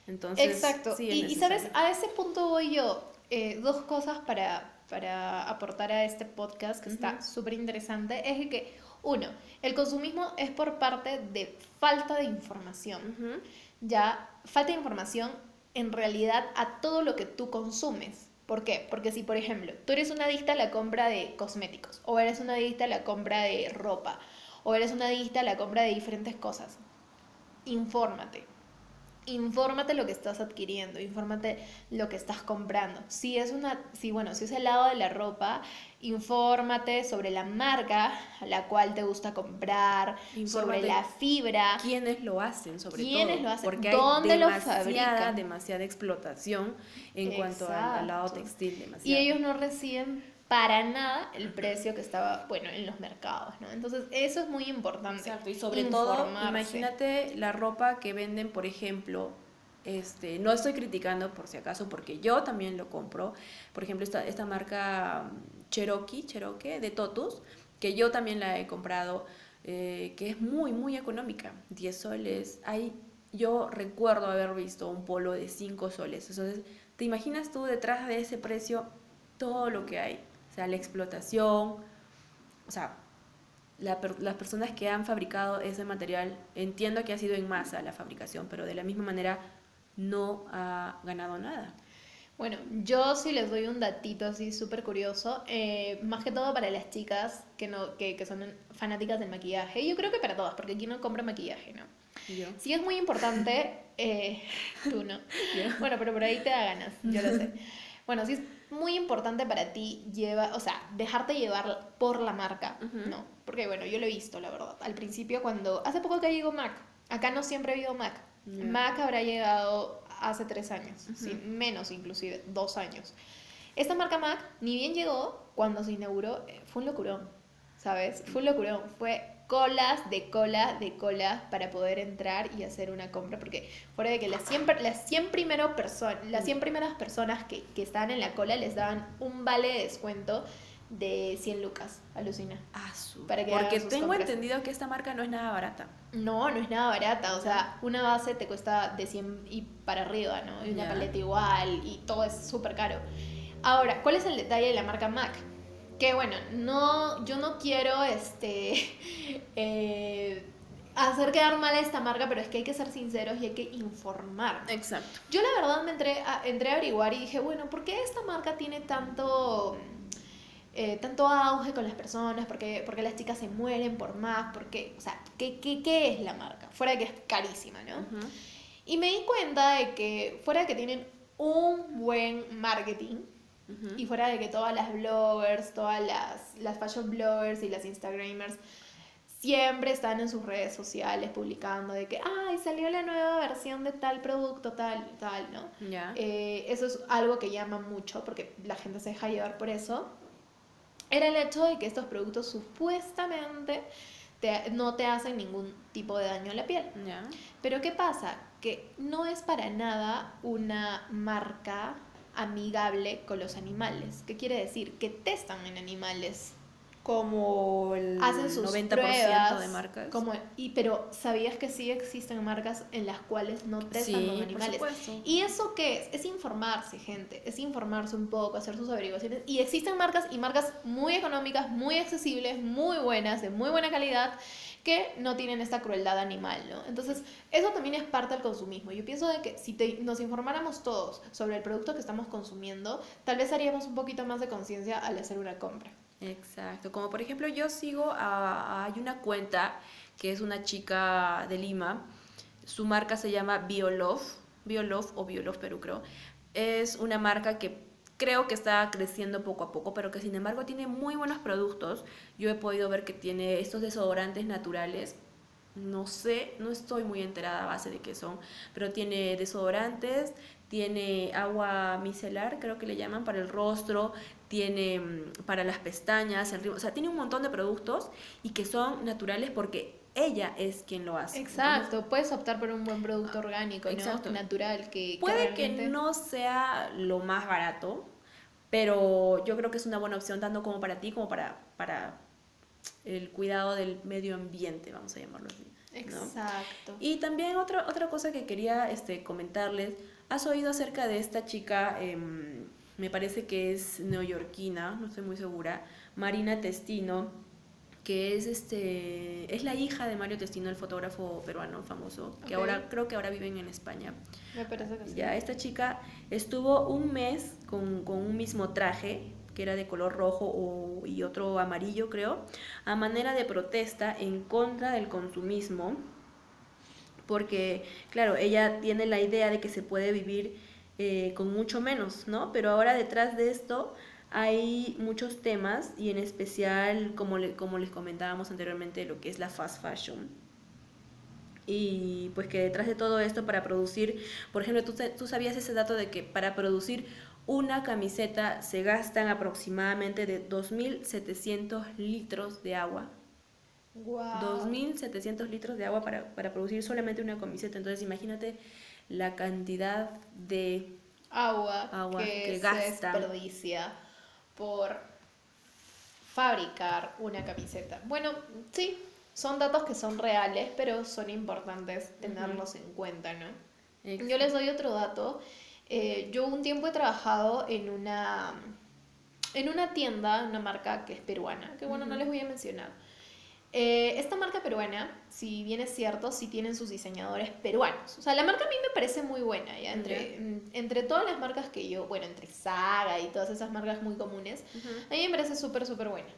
A: Entonces,
B: Exacto. y, y, sabes, a ese punto voy yo. Eh, dos cosas para, para aportar a este podcast que está súper interesante es que, uno, el consumismo es por parte de falta de información. Ya, falta de información en realidad a todo lo que tú consumes. ¿Por qué? Porque si, por ejemplo, tú eres una adicta a la compra de cosméticos, o eres una adicta a la compra de ropa, o eres una adicta a la compra de diferentes cosas, infórmate infórmate lo que estás adquiriendo, infórmate lo que estás comprando. Si es una, si bueno, si es el lado de la ropa, infórmate sobre la marca a la cual te gusta comprar, sobre la fibra,
A: quiénes lo hacen, sobre
B: quiénes lo hacen,
A: porque dónde hay demasiada, demasiada explotación en cuanto al, lado textil,
B: Y ellos no reciben para nada el precio que estaba, bueno, en los mercados, ¿no? Entonces, eso es muy importante.
A: Exacto, y sobre todo, imagínate la ropa que venden, por ejemplo, este, no estoy criticando por si acaso, porque yo también lo compro, por ejemplo, esta, esta marca mm, Cherokee, Cherokee de Totus, que yo también la he comprado, eh, que es muy, muy económica, 10 soles, hay, yo recuerdo haber visto un polo de 5 soles, entonces, ¿te imaginas tú detrás de ese precio todo lo que hay? Sea, la explotación, o sea, las personas que han fabricado ese material, entiendo que ha sido en masa la fabricación, pero de la misma manera no ha ganado nada.
B: Bueno, yo sí les doy un datito así súper curioso, eh, más que todo para las chicas que, no, que, que, son fanáticas del maquillaje, yo creo que para todas, porque aquí no compra maquillaje, ¿no?
A: ¿Yo?
B: Sí es muy importante, eh, tú no. Bueno, pero por ahí te da ganas, yo lo sé. Bueno, sí muy importante para ti lleva, o sea, dejarte llevar por la marca, ¿no? Porque bueno, yo lo he visto, la verdad. Al principio cuando, hace poco que llegó Mac, acá no siempre ha habido Mac. Mac habrá llegado hace tres años, menos inclusive, dos años. Esta marca Mac, ni bien llegó, cuando se inauguró, eh, fue un locurón, ¿sabes? Fue un locurón, fue colas de cola de cola para poder entrar y hacer una compra, porque fuera de que las 100, las 100, las 100 primeras personas que, que estaban en la cola les daban un vale de descuento de 100 lucas, alucina.
A: Ah, para que Porque tengo entendido que esta marca no es nada barata.
B: No, no es nada barata, o sea, una base te cuesta de 100 y para arriba, ¿no? Y una paleta igual y todo es súper caro. Ahora, ¿cuál es el detalle de la marca Mac? Que bueno, no, yo no quiero este, eh, hacer quedar mal a esta marca, pero es que hay que ser sinceros y hay que informar.
A: Exacto.
B: Yo la verdad me entré a, entré a averiguar y dije, bueno, ¿por qué esta marca tiene tanto, eh, tanto auge con las personas? ¿Por qué, porque las chicas se mueren por más? ¿Por qué? O sea, ¿qué, qué, qué es la marca? Fuera de que es carísima, ¿no? Y me di cuenta de que fuera de que tienen un buen marketing, y fuera de que todas las bloggers, todas las, las fashion bloggers y las Instagramers siempre están en sus redes sociales publicando de que, ay, salió la nueva versión de tal producto, tal, tal, ¿no?
A: Ya.
B: Eh, eso es algo que llama mucho porque la gente se deja llevar por eso. Era el hecho de que estos productos supuestamente te- no te hacen ningún tipo de daño a la piel.
A: Ya.
B: Pero ¿qué pasa? Que no es para nada una marca amigable con los animales. ¿Qué quiere decir? Que testan en animales.
A: Como el
B: Hacen sus
A: 90%
B: pruebas.
A: de marcas.
B: Como, y, pero ¿sabías que sí existen marcas en las cuales no testan
A: sí,
B: con
A: por
B: animales?
A: supuesto.
B: ¿Y eso qué es? Es informarse, gente. Es informarse un poco, hacer sus averiguaciones. Y existen marcas y marcas muy económicas, muy accesibles, muy buenas, de muy buena calidad, que no tienen esta crueldad animal, ¿no? Entonces, eso también es parte del consumismo. Yo pienso de que si nos informáramos todos sobre el producto que estamos consumiendo, tal vez haríamos un poquito más de conciencia al hacer una compra.
A: Exacto, como por ejemplo yo sigo a, hay una cuenta que es una chica de Lima, su marca se llama Biolove, Biolove o Biolove Perú creo, es una marca que creo que está creciendo poco a poco, pero que sin embargo tiene muy buenos productos, yo he podido ver que tiene estos desodorantes naturales, no sé, no estoy muy enterada a base de qué son, pero tiene desodorantes, tiene agua micelar, creo que le llaman, para el rostro, tiene mm, para las pestañas, el rímel, o sea, tiene un montón de productos y que son naturales porque ella es quien lo hace.
B: Exacto, puedes optar por un buen producto orgánico, ¿no?
A: Exacto.
B: Natural, que
A: Puede que
B: realmente-
A: no sea lo más barato, pero yo creo que es una buena opción tanto como para ti como para, para el cuidado del medio ambiente, vamos a llamarlo así. ¿no?
B: Exacto.
A: Y también otra, otra cosa que quería este, comentarles, ¿has oído acerca de esta chica, em, me parece que es neoyorquina, no estoy muy segura, Marina Testino, que es, este, es la hija de Mario Testino, el fotógrafo peruano famoso, que ahora creo que ahora viven en España.
B: Me parece que sí.
A: Ya, esta chica estuvo un mes con, con un mismo traje, que era de color rojo o- y otro amarillo, creo, a manera de protesta en contra del consumismo, porque, claro, ella tiene la idea de que se puede vivir eh, con mucho menos, ¿no? Pero ahora detrás de esto hay muchos temas y en especial, como, le- como les comentábamos anteriormente, lo que es la fast fashion. Y pues que detrás de todo esto para producir, por ejemplo, ¿tú, tú sabías ese dato de que para producir una camiseta se gastan aproximadamente de 2.700 litros de agua.
B: Wow.
A: 2.700 litros de agua para, para producir solamente una camiseta. Entonces imagínate la cantidad de...
B: agua,
A: Agua
B: que,
A: que
B: se
A: gasta.
B: desperdicia por fabricar una camiseta. Bueno, sí, son datos que son reales, pero son importantes tenerlos en cuenta, ¿no? Yo les doy otro dato. Eh, yo un tiempo he trabajado en una, en una tienda, una marca que es peruana, que bueno, no les voy a mencionar. Eh, esta marca peruana, si bien es cierto, sí tienen sus diseñadores peruanos. O sea, la marca a mí me parece muy buena, ¿ya? Entre, mm, entre todas las marcas que yo, bueno, entre Saga y todas esas marcas muy comunes,
A: Ujú.
B: a mí me parece súper, súper buena.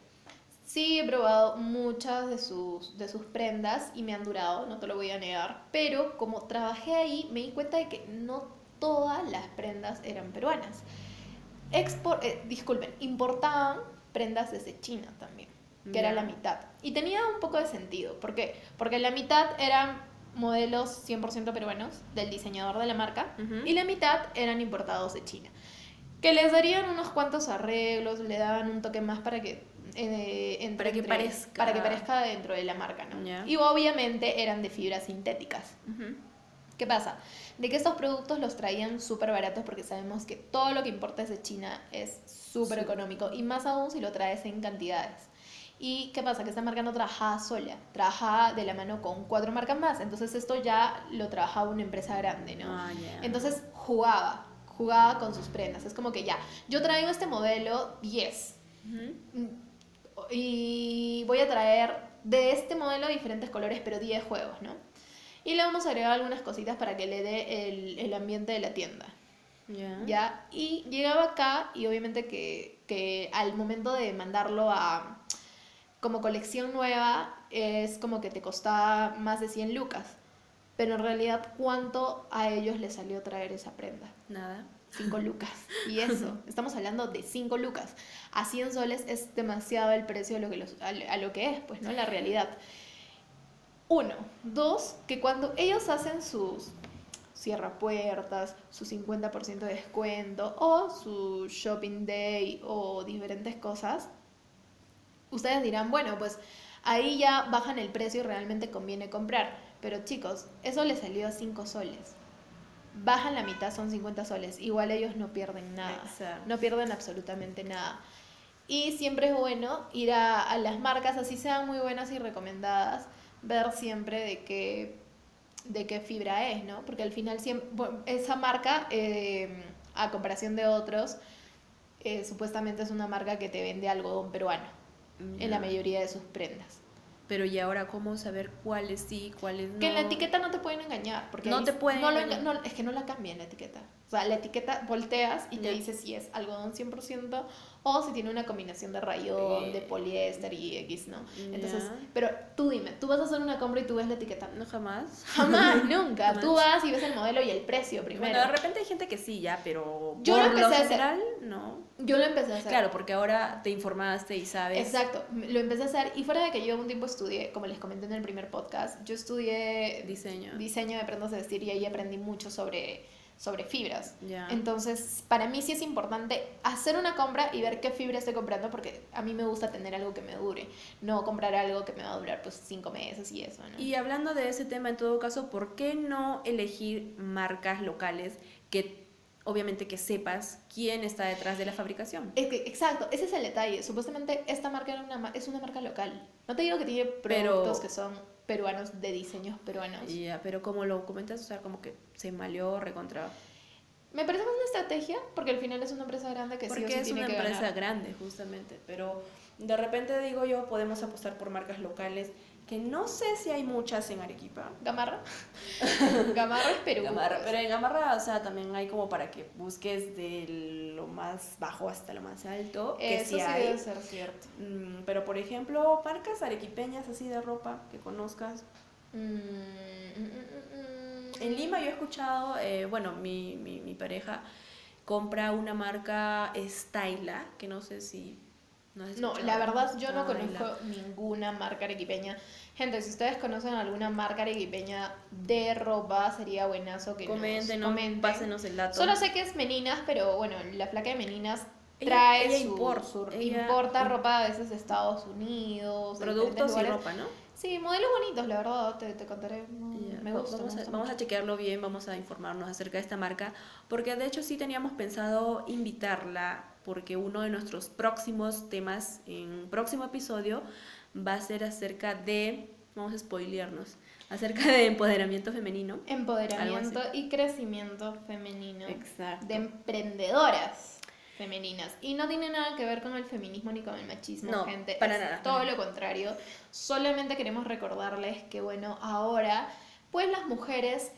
B: Sí, he probado muchas de sus, de sus prendas y me han durado, no te lo voy a negar, pero como trabajé ahí me di cuenta de que no todas las prendas eran peruanas. Expor eh, disculpen, importaban prendas desde China también, que era la mitad. Y tenía un poco de sentido, ¿por qué? Porque la mitad eran modelos 100% peruanos del diseñador de la marca y la mitad eran importados de China. Que les darían unos cuantos arreglos, le daban un toque más para que... eh, entre-
A: Para que parezca.
B: Para que parezca dentro de la marca, ¿no? Y obviamente eran de fibras sintéticas. ¿Qué pasa? De que estos productos los traían súper baratos porque sabemos que todo lo que importa de China es súper
A: Sí.
B: económico y más aún si lo traes en cantidades. ¿Y qué pasa? Que esta marca no trabajaba sola, trabajaba de la mano con cuatro marcas más, entonces esto ya lo trabajaba una empresa grande, ¿no?
A: Ah, ya.
B: Entonces jugaba, jugaba con sus prendas. Es como que ya, yo traigo este modelo 10
A: Ujú.
B: mm, y voy a traer de este modelo diferentes colores, pero 10 juegos, ¿no? Y le vamos a agregar algunas cositas para que le dé el, el ambiente de la tienda.
A: Ya.
B: ¿Ya? Y llegaba acá y obviamente que, que al momento de mandarlo a como colección nueva es como que te costaba más de 100 lucas. Pero en realidad, ¿cuánto a ellos les salió traer esa prenda?
A: Nada.
B: 5 lucas. Y eso, estamos hablando de 5 lucas. A 100 soles es demasiado el precio de lo que los- a, a lo que es, pues, ¿no? La realidad. Uno. Dos, que cuando ellos hacen sus cierra puertas, su 50% de descuento o su shopping day o diferentes cosas, ustedes dirán, bueno, pues ahí ya bajan el precio y realmente conviene comprar. Pero chicos, eso les salió a 5 soles. Bajan la mitad, son 50 soles. Igual ellos no pierden nada. No pierden absolutamente nada. Y siempre es bueno ir a, a las marcas, así sean muy buenas y recomendadas, ver siempre de qué de qué fibra es, ¿no? Porque al final siempre, esa marca, eh, a comparación de otros, eh, supuestamente es una marca que te vende algodón peruano en la mayoría de sus prendas.
A: Pero ¿y ahora cómo saber cuáles sí, cuáles no?
B: Que en la etiqueta no te pueden engañar. Porque
A: no te pueden
B: no, Es que no la cambian la etiqueta. O sea, la etiqueta volteas y te dice si es algodón 100% o si tiene una combinación de rayón, de poliéster y X, ¿no? Entonces, pero tú dime, tú vas a hacer una compra y tú ves la etiqueta.
A: No, jamás.
B: Jamás, nunca. Tú vas y ves el modelo y el precio primero.
A: Bueno, de repente hay gente que sí, ya, pero yo por lo, empecé a hacer. no.
B: Yo lo empecé a hacer.
A: Claro, porque ahora te informaste y sabes.
B: Exacto, lo empecé a hacer y fuera de que yo un tiempo estudié, como les comenté en el primer podcast, yo estudié
A: diseño,
B: diseño de prendas de vestir y ahí aprendí mucho sobre sobre fibras. Entonces, para mí sí es importante hacer una compra y ver qué fibra estoy comprando porque a mí me gusta tener algo que me dure, no comprar algo que me va a durar pues cinco meses y eso.
A: Y hablando de ese tema, en todo caso, ¿por qué no elegir marcas locales que obviamente que sepas quién está detrás de la fabricación.
B: exacto, ese es el detalle. Supuestamente esta marca una, es una marca local. No te digo que tiene productos que son peruanos de diseños peruanos.
A: Ya, pero como lo comentas, o sea, como que se maleó recontra.
B: Me parece una estrategia, porque al final es una empresa grande que
A: porque
B: sí o
A: es una empresa grande, justamente. Pero de repente digo yo, podemos apostar por marcas locales que no sé si hay muchas en Arequipa.
B: Gamarra. Gamarra es Perú.
A: Gamarra, pero en Gamarra, o sea, también hay como para que busques de lo más bajo hasta lo más alto.
B: Eso
A: sí,
B: debe ser cierto.
A: Mm, pero, por ejemplo, marcas arequipeñas así de ropa que conozcas. Mm, mm, en Lima yo he escuchado, eh, bueno, mi, mi, mi pareja compra una marca Styla, que no sé si
B: no, la verdad yo no conozco ninguna marca arequipeña. Gente, si ustedes conocen alguna marca arequipeña de ropa, sería buenazo que
A: comenten,
B: nos comenten.
A: Pásenos el dato.
B: Solo sé que es Meninas, pero bueno, la placa de Meninas trae su, importa ropa a veces de Estados Unidos.
A: Productos y ropa, ¿no?
B: Sí, modelos bonitos, la verdad, te, te contaré. Me gusta.
A: Vamos, a, vamos a chequearlo bien, vamos a informarnos acerca de esta marca, porque de hecho sí teníamos pensado invitarla porque uno de nuestros próximos temas en un próximo episodio va a ser acerca de, vamos a spoilearnos, acerca de empoderamiento femenino.
B: Empoderamiento y crecimiento femenino.
A: Exacto.
B: De emprendedoras femeninas. Y no tiene nada que ver con el feminismo ni con el machismo,
A: no,
B: gente.
A: Para nada.
B: Todo lo contrario. Solamente queremos recordarles que, bueno, ahora, pues las mujeres,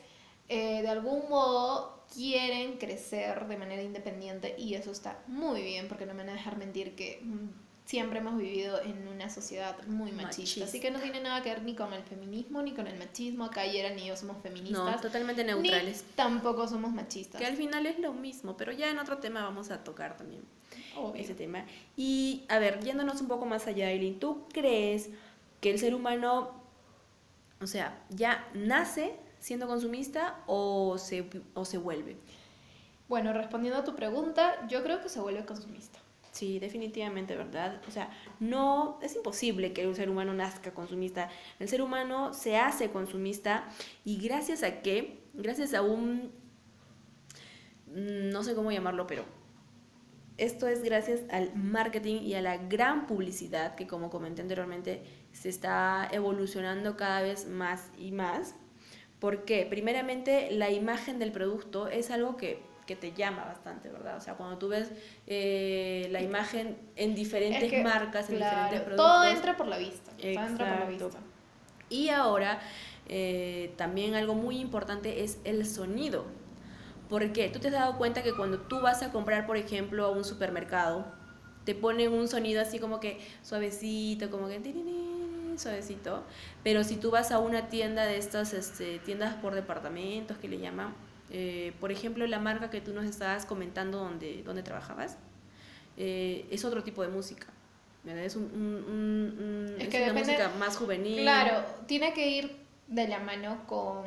B: eh, de algún modo, quieren crecer de manera independiente y eso está muy bien porque no me van a dejar mentir que mm, siempre hemos vivido en una sociedad muy machista, así que no tiene nada que ver ni con el feminismo ni con el machismo, acá ayer ni yo somos feministas.
A: No, totalmente neutrales.
B: tampoco somos machistas.
A: Que al final es lo mismo, pero ya en otro tema vamos a tocar también ese tema. Y a ver, yéndonos un poco más allá, Eileen, ¿tú crees que el ser humano, o sea, ya nace siendo consumista o se, o se vuelve?
B: Bueno, respondiendo a tu pregunta, yo creo que se vuelve consumista.
A: Sí, definitivamente, ¿verdad? O sea, no, es imposible que un ser humano nazca consumista. El ser humano se hace consumista y gracias a qué? Gracias a un, no sé cómo llamarlo, pero esto es gracias al marketing y a la gran publicidad que, como comenté anteriormente, se está evolucionando cada vez más y más. Porque primeramente la imagen del producto es algo que, te llama bastante, ¿verdad? O sea, cuando tú ves eh, la imagen en diferentes marcas, en diferentes productos.
B: Todo entra por la vista. Todo entra por la vista.
A: Y ahora eh, también algo muy importante es el sonido. porque Tú te has dado cuenta que cuando tú vas a comprar, por ejemplo, a un supermercado, te ponen un sonido así como que suavecito, como que suavecito. Pero si tú vas a una tienda de estas este, tiendas por departamentos que le llaman, eh, por ejemplo, la marca que tú nos estabas comentando donde, donde trabajabas, eh, es otro tipo de música. Es, un, un- un-
B: Es
A: es
B: que
A: una
B: depende-
A: música más juvenil.
B: Claro, tiene que ir de la mano con,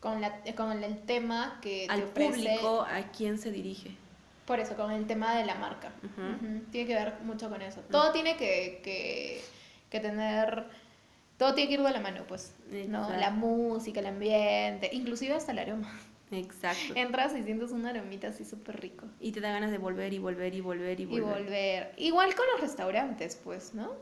B: con, la, con el tema que te
A: Al
B: ofrece.
A: público, ¿a quién se dirige?
B: Por eso, con el tema de la marca.
A: Ujú.
B: Ujú, Tiene que ver mucho con eso. Todo tiene que, que, que tener... Todo tiene que ir de la mano, pues. ¿no?
A: Exacto.
B: La música, el ambiente, inclusive hasta el aroma.
A: Exacto.
B: Entras y sientes un aromita así súper rico.
A: Y te da ganas de volver y volver y volver y
B: Y
A: volver.
B: volver. Igual con los restaurantes, pues, ¿no?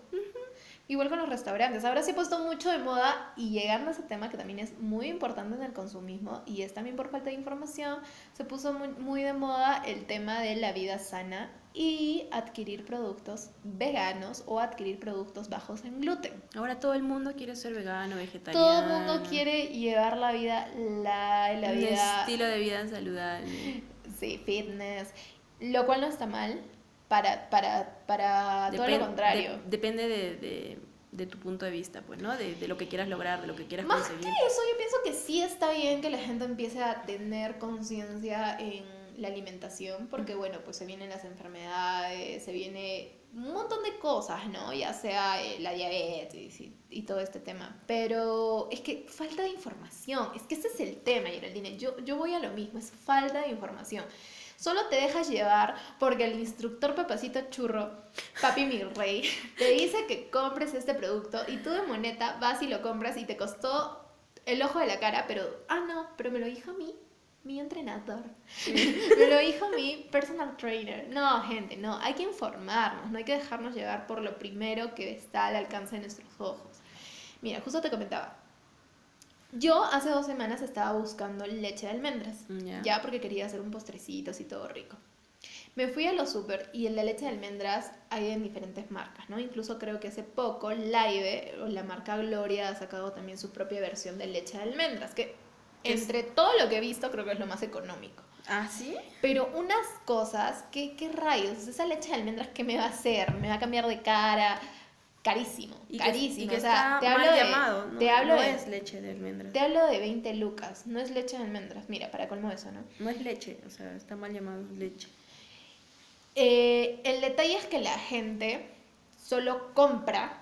B: Igual con los restaurantes. Ahora se ha puesto mucho de moda y llegando a ese tema que también es muy importante en el consumismo y es también por falta de información, se puso muy, muy de moda el tema de la vida sana y adquirir productos veganos o adquirir productos bajos en gluten.
A: Ahora todo el mundo quiere ser vegano, vegetariano.
B: Todo el mundo quiere llevar la vida, la, la
A: un
B: vida
A: estilo de vida saludable.
B: Sí, fitness, lo cual no está mal para, para, para todo lo
A: Depen-
B: contrario.
A: de- depende de, de- de tu punto de vista, pues, ¿no? De, de lo que quieras lograr, de lo que quieras
B: Más
A: conseguir.
B: que eso, yo pienso que sí está bien que la gente empiece a tener conciencia en la alimentación, porque bueno, pues se vienen las enfermedades, se viene un montón de cosas, ¿no? Ya sea eh, la diabetes y, y todo este tema. Pero es que falta de información, es que ese es el tema, Geraldine. Yo, yo voy a lo mismo, es falta de información. Solo te dejas llevar porque el instructor papacito churro, papi mi rey, te dice que compres este producto y tú de moneta vas y lo compras y te costó el ojo de la cara, pero, ah, no, pero me lo dijo a mí, mi entrenador. me lo dijo mi personal trainer. No, gente, no, hay que informarnos, no hay que dejarnos llevar por lo primero que está al alcance de nuestros ojos. Mira, justo te comentaba. Yo hace dos semanas estaba buscando leche de almendras.
A: Ya.
B: Ya porque quería hacer un postrecito así todo rico. Me fui a los super y en la leche de almendras hay en diferentes marcas, ¿no? Incluso creo que hace poco Live, o la marca Gloria, ha sacado también su propia versión de leche de almendras, que
A: Es-
B: entre todo lo que he visto creo que es lo más económico.
A: ¿Ah, sí?
B: Pero unas cosas, ¿qué, qué rayos? Esa leche de almendras, ¿qué me va a hacer? ¿Me va a cambiar de cara? Carísimo,
A: Y que,
B: carísimo.
A: y que
B: o sea,
A: está
B: te hablo
A: mal
B: de,
A: llamado, ¿no?
B: te hablo
A: no
B: de,
A: es leche de almendras.
B: te hablo de 20 lucas, no es leche de almendras. Mira, para colmo eso, ¿no?
A: No es leche, o sea, está mal llamado leche.
B: Eh, el detalle es que la gente solo compra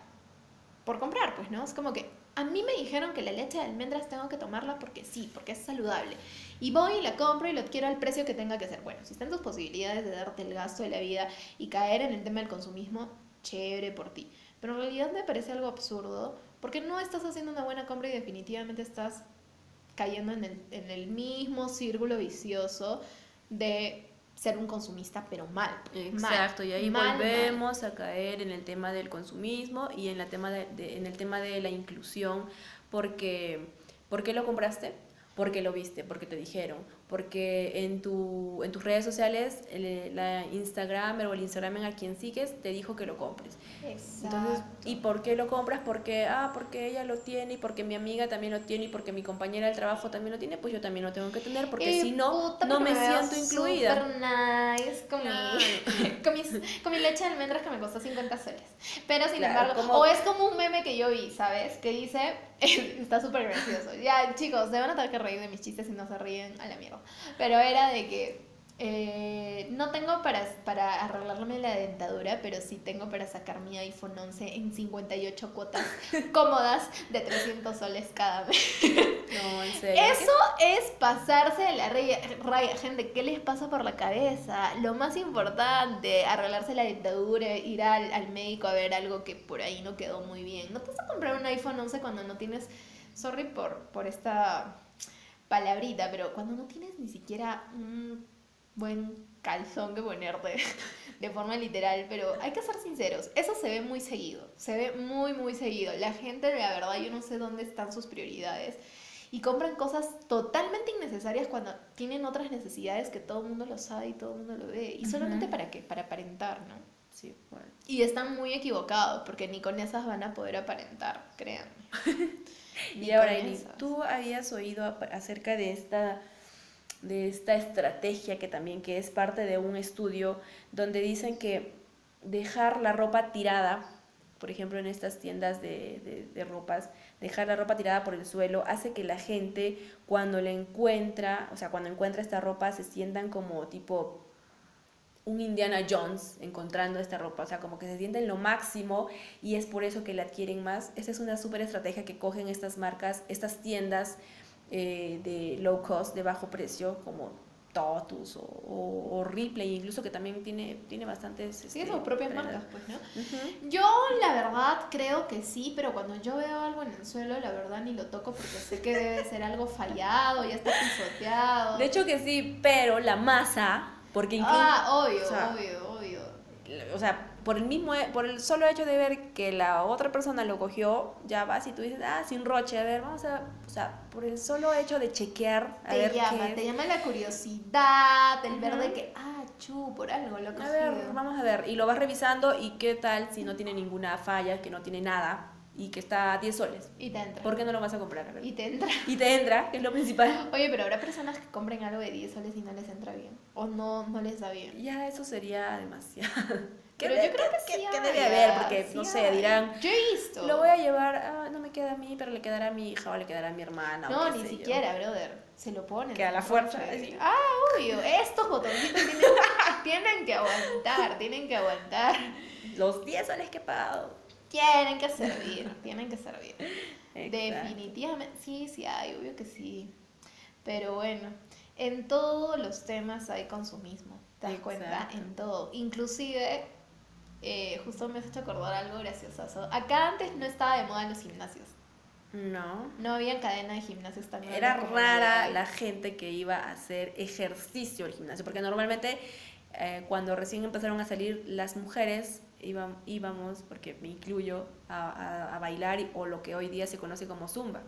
B: por comprar, pues, ¿no? Es como que a mí me dijeron que la leche de almendras tengo que tomarla porque sí, porque es saludable. Y voy y la compro y lo adquiero al precio que tenga que ser. Bueno, si están tus posibilidades de darte el gasto de la vida y caer en el tema del consumismo, chévere por ti. Pero en realidad me parece algo absurdo porque no estás haciendo una buena compra y definitivamente estás cayendo en el, en el mismo círculo vicioso de ser un consumista, pero mal. mal,
A: Exacto, y ahí
B: mal, mal.
A: volvemos a caer en el tema del consumismo y en, la tema de, de- en el tema de la inclusión, porque ¿por qué lo compraste? Porque lo viste, porque te dijeron, porque en, tu, en tus redes sociales, el, la Instagram o el Instagram a quien sigues te dijo que lo compres. Entonces,
B: Exacto.
A: ¿y por qué lo compras? Porque, ah, porque ella lo tiene y porque mi amiga también lo tiene y porque mi compañera del trabajo también lo tiene, pues yo también lo tengo que tener, porque
B: Y
A: si no, no me
B: veo
A: siento incluida.
B: Super nice con, mi, con, mis- con mi leche de almendras que me costó 50 soles. Pero sin
A: Claro,
B: embargo,
A: como-
B: o es como un meme que yo vi, ¿sabes? Que dice, está súper gracioso. Ya, chicos, se van a tener que reír de mis chistes si no se ríen a la mierda. Pero era de que eh, no tengo para, para arreglarme la dentadura, pero sí tengo para sacar mi iPhone 11 en 58 cuotas cómodas de 300 soles cada mes.
A: No, en serio.
B: Eso es pasarse de la raya, raya. Gente, ¿qué les pasa por la cabeza? Lo más importante, arreglarse la dentadura, ir al, al médico a ver algo que por ahí no quedó muy bien. No te vas a comprar un iPhone 11 cuando no tienes, sorry por, por esta palabrita, pero cuando no tienes ni siquiera un buen calzón que ponerte de forma literal, pero hay que ser sinceros, eso se ve muy seguido, se ve muy, muy seguido. La gente, la verdad, yo no sé dónde están sus prioridades y compran cosas totalmente innecesarias cuando tienen otras necesidades que todo el mundo lo sabe y todo el mundo lo ve. ¿Y solamente para qué? Para aparentar, ¿no?
A: Sí, bueno.
B: Y están muy equivocados porque ni con esas van a poder aparentar, créanme.
A: Y ahora, Eli. ¿tú habías oído acerca de esta, de esta estrategia que también que es parte de un estudio donde dicen que dejar la ropa tirada, por ejemplo en estas tiendas de, de- de ropas, dejar la ropa tirada por el suelo hace que la gente cuando la encuentra, o sea, cuando encuentra esta ropa se sientan como tipo un Indiana Jones encontrando esta ropa, o sea, como que se sienten lo máximo y es por eso que la adquieren más. Esa es una súper estrategia que cogen estas marcas, estas tiendas eh, de low cost, de bajo precio, como Totus o, o, Ripley, incluso que también tiene, tiene bastantes...
B: Sí, sus este, propias marcas, pues, ¿no? Yo, la verdad, creo que sí, pero cuando yo veo algo en el suelo, la verdad ni lo toco porque sé que debe ser algo fallado, ya está pisoteado.
A: De hecho que sí, pero la masa porque
B: ah, obvio, obvio, obvio.
A: O sea, por el mismo, por el solo hecho de ver que la otra persona lo cogió, ya vas y tú dices, ah, sin roche, a ver, vamos a, o sea, por el solo hecho de chequear, a
B: te
A: ver
B: llama, te llama la curiosidad, el ver de que, ah, chu, por algo lo
A: A ver, vamos a ver, y lo vas revisando y qué tal si no tiene ninguna falla, que no tiene nada, y que está a 10 soles.
B: Y te entra.
A: ¿Por qué no lo vas a comprar?
B: Y te entra.
A: Y te entra, que es lo principal.
B: Oye, pero habrá personas que compren algo de 10 soles y no les entra bien. O no, no les da bien.
A: Ya, eso sería demasiado.
B: Pero yo creo que, sí.
A: Que, debe haber, porque no sé, dirán.
B: Yo he visto.
A: Lo voy a llevar, ah, no me queda a mí, pero le quedará a mi hija o le quedará a mi hermana.
B: No, ni siquiera, brother. Se lo ponen.
A: Que a la fuerza.
B: Ah, obvio. Estos botoncitos tienen, tienen que aguantar, tienen que aguantar.
A: Los 10 soles que he pagado
B: tienen que servir, tienen que servir. Definitivamente, sí, sí hay, obvio que sí. Pero bueno, en todos los temas hay consumismo, ¿te das cuenta? En todo. Inclusive, eh, justo me has hecho acordar algo gracioso. Acá antes no estaba de moda los gimnasios.
A: No.
B: No había cadena de gimnasios también.
A: Era rara la gente que iba a hacer ejercicio al gimnasio, porque normalmente eh, cuando recién empezaron a salir las mujeres íbamos, porque me incluyo, a, a, bailar o lo que hoy día se conoce como zumba,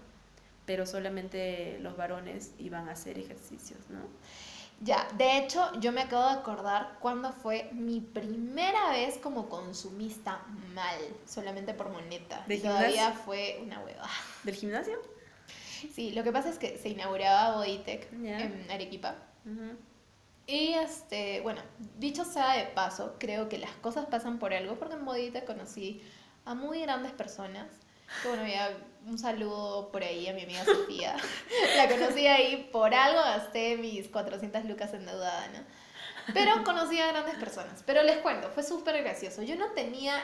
A: pero solamente los varones iban a hacer ejercicios, ¿no?
B: Ya, de hecho, yo me acabo de acordar cuando fue mi primera vez como consumista mal, solamente por moneta. ¿De Todavía fue una hueva.
A: ¿Del gimnasio?
B: Sí, lo que pasa es que se inauguraba Bodytech en Arequipa. Y este, bueno, dicho sea de paso, creo que las cosas pasan por algo, porque en Modita conocí a muy grandes personas. Que bueno, ya un saludo por ahí a mi amiga Sofía. La conocí ahí, por algo gasté mis 400 lucas endeudada, ¿no? Pero conocí a grandes personas. Pero les cuento, fue súper gracioso. Yo no tenía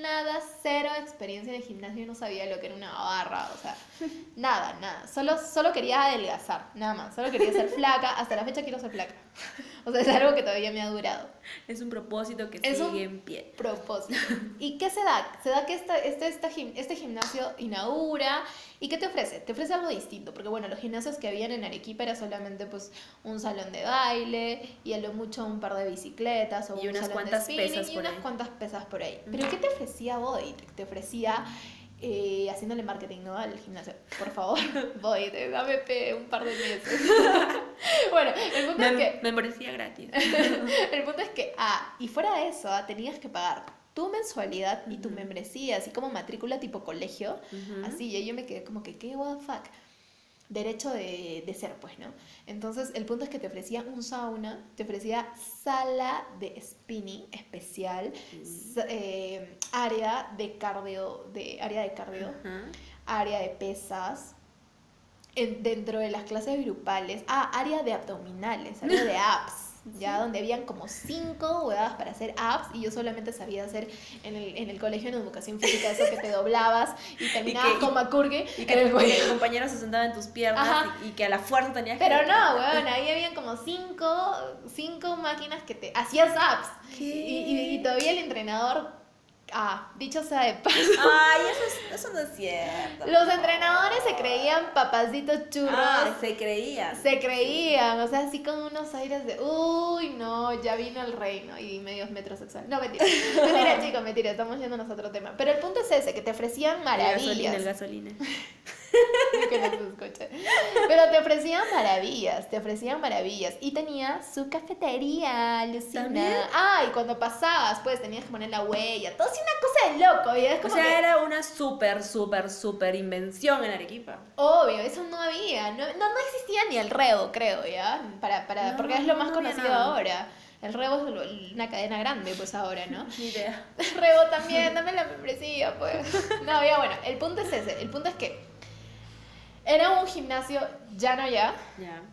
B: nada, cero experiencia en el gimnasio, no sabía lo que era una barra, o sea, nada, nada. Solo, solo quería adelgazar, nada más. Solo quería ser flaca. Hasta la fecha quiero ser flaca. O sea, es algo que todavía me ha durado.
A: Es un propósito que sigue en pie.
B: Propósito. ¿Y qué se da? Se da que este, este, este gimnasio inaugura. ¿Y qué te ofrece? Te ofrece algo distinto. Porque bueno, los gimnasios que habían en Arequipa era solamente pues un salón de baile y a lo mucho un par de bicicletas o
A: y unas cuantas pesas
B: y unas cuantas pesas por ahí. Pero ¿qué te ofrecía Body? Te ofrecía eh, haciéndole marketing ¿no? al gimnasio. Por favor, voy, dame un par de meses. bueno, el punto es que...
A: Me parecía gratis.
B: el punto es que, ah, y fuera de eso, ah, tenías que pagar tu mensualidad y tu membresía, así como matrícula tipo colegio. Así, y yo me quedé como que, ¿qué what the fuck? Derecho de, de, ser, pues, ¿no? Entonces, el punto es que te ofrecía un sauna, te ofrecía sala de spinning especial, eh, área de cardio, de, área de cardio, área de pesas, dentro de las clases grupales, ah, área de abdominales, área de abs ya donde habían como cinco huevadas para hacer apps y yo solamente sabía hacer en el, en el colegio en educación física eso que te doblabas y terminabas con macurgue
A: y que el, compañero se sentaba en tus piernas y, que a la fuerza tenías
B: que pero no weón ahí habían como cinco cinco máquinas que te hacías apps. Y, y, todavía el entrenador Ah, dicho sea de paso.
A: Ay, eso, eso no es cierto.
B: Los entrenadores se creían papacitos churros. Ah,
A: se creían.
B: Se creían, o sea, así con unos aires de, uy, no, ya vino el reino y medios metrosexual. No, mentira. mentira, chicos, mentira, estamos yéndonos a otro tema. Pero el punto es ese, que te ofrecían maravillas.
A: Gasolina, el gasolina.
B: que no se escuche. Pero te ofrecían maravillas, te ofrecían maravillas. Y tenía su cafetería, Lucina. Ah, y cuando pasabas, pues tenías que poner la huella. Todo así una cosa de loco. Y es
A: o sea, era una súper, súper, súper invención en Arequipa.
B: Obvio, eso no había. No, no, existía ni el reo, creo, ¿ya? Para, para, porque es lo más conocido ahora. El Rebo es una cadena grande, pues ahora, ¿no?
A: Ni idea.
B: Rebo también, dame la membresía, pues. No, ya bueno, el punto es ese. El punto es que era un gimnasio ya no ya,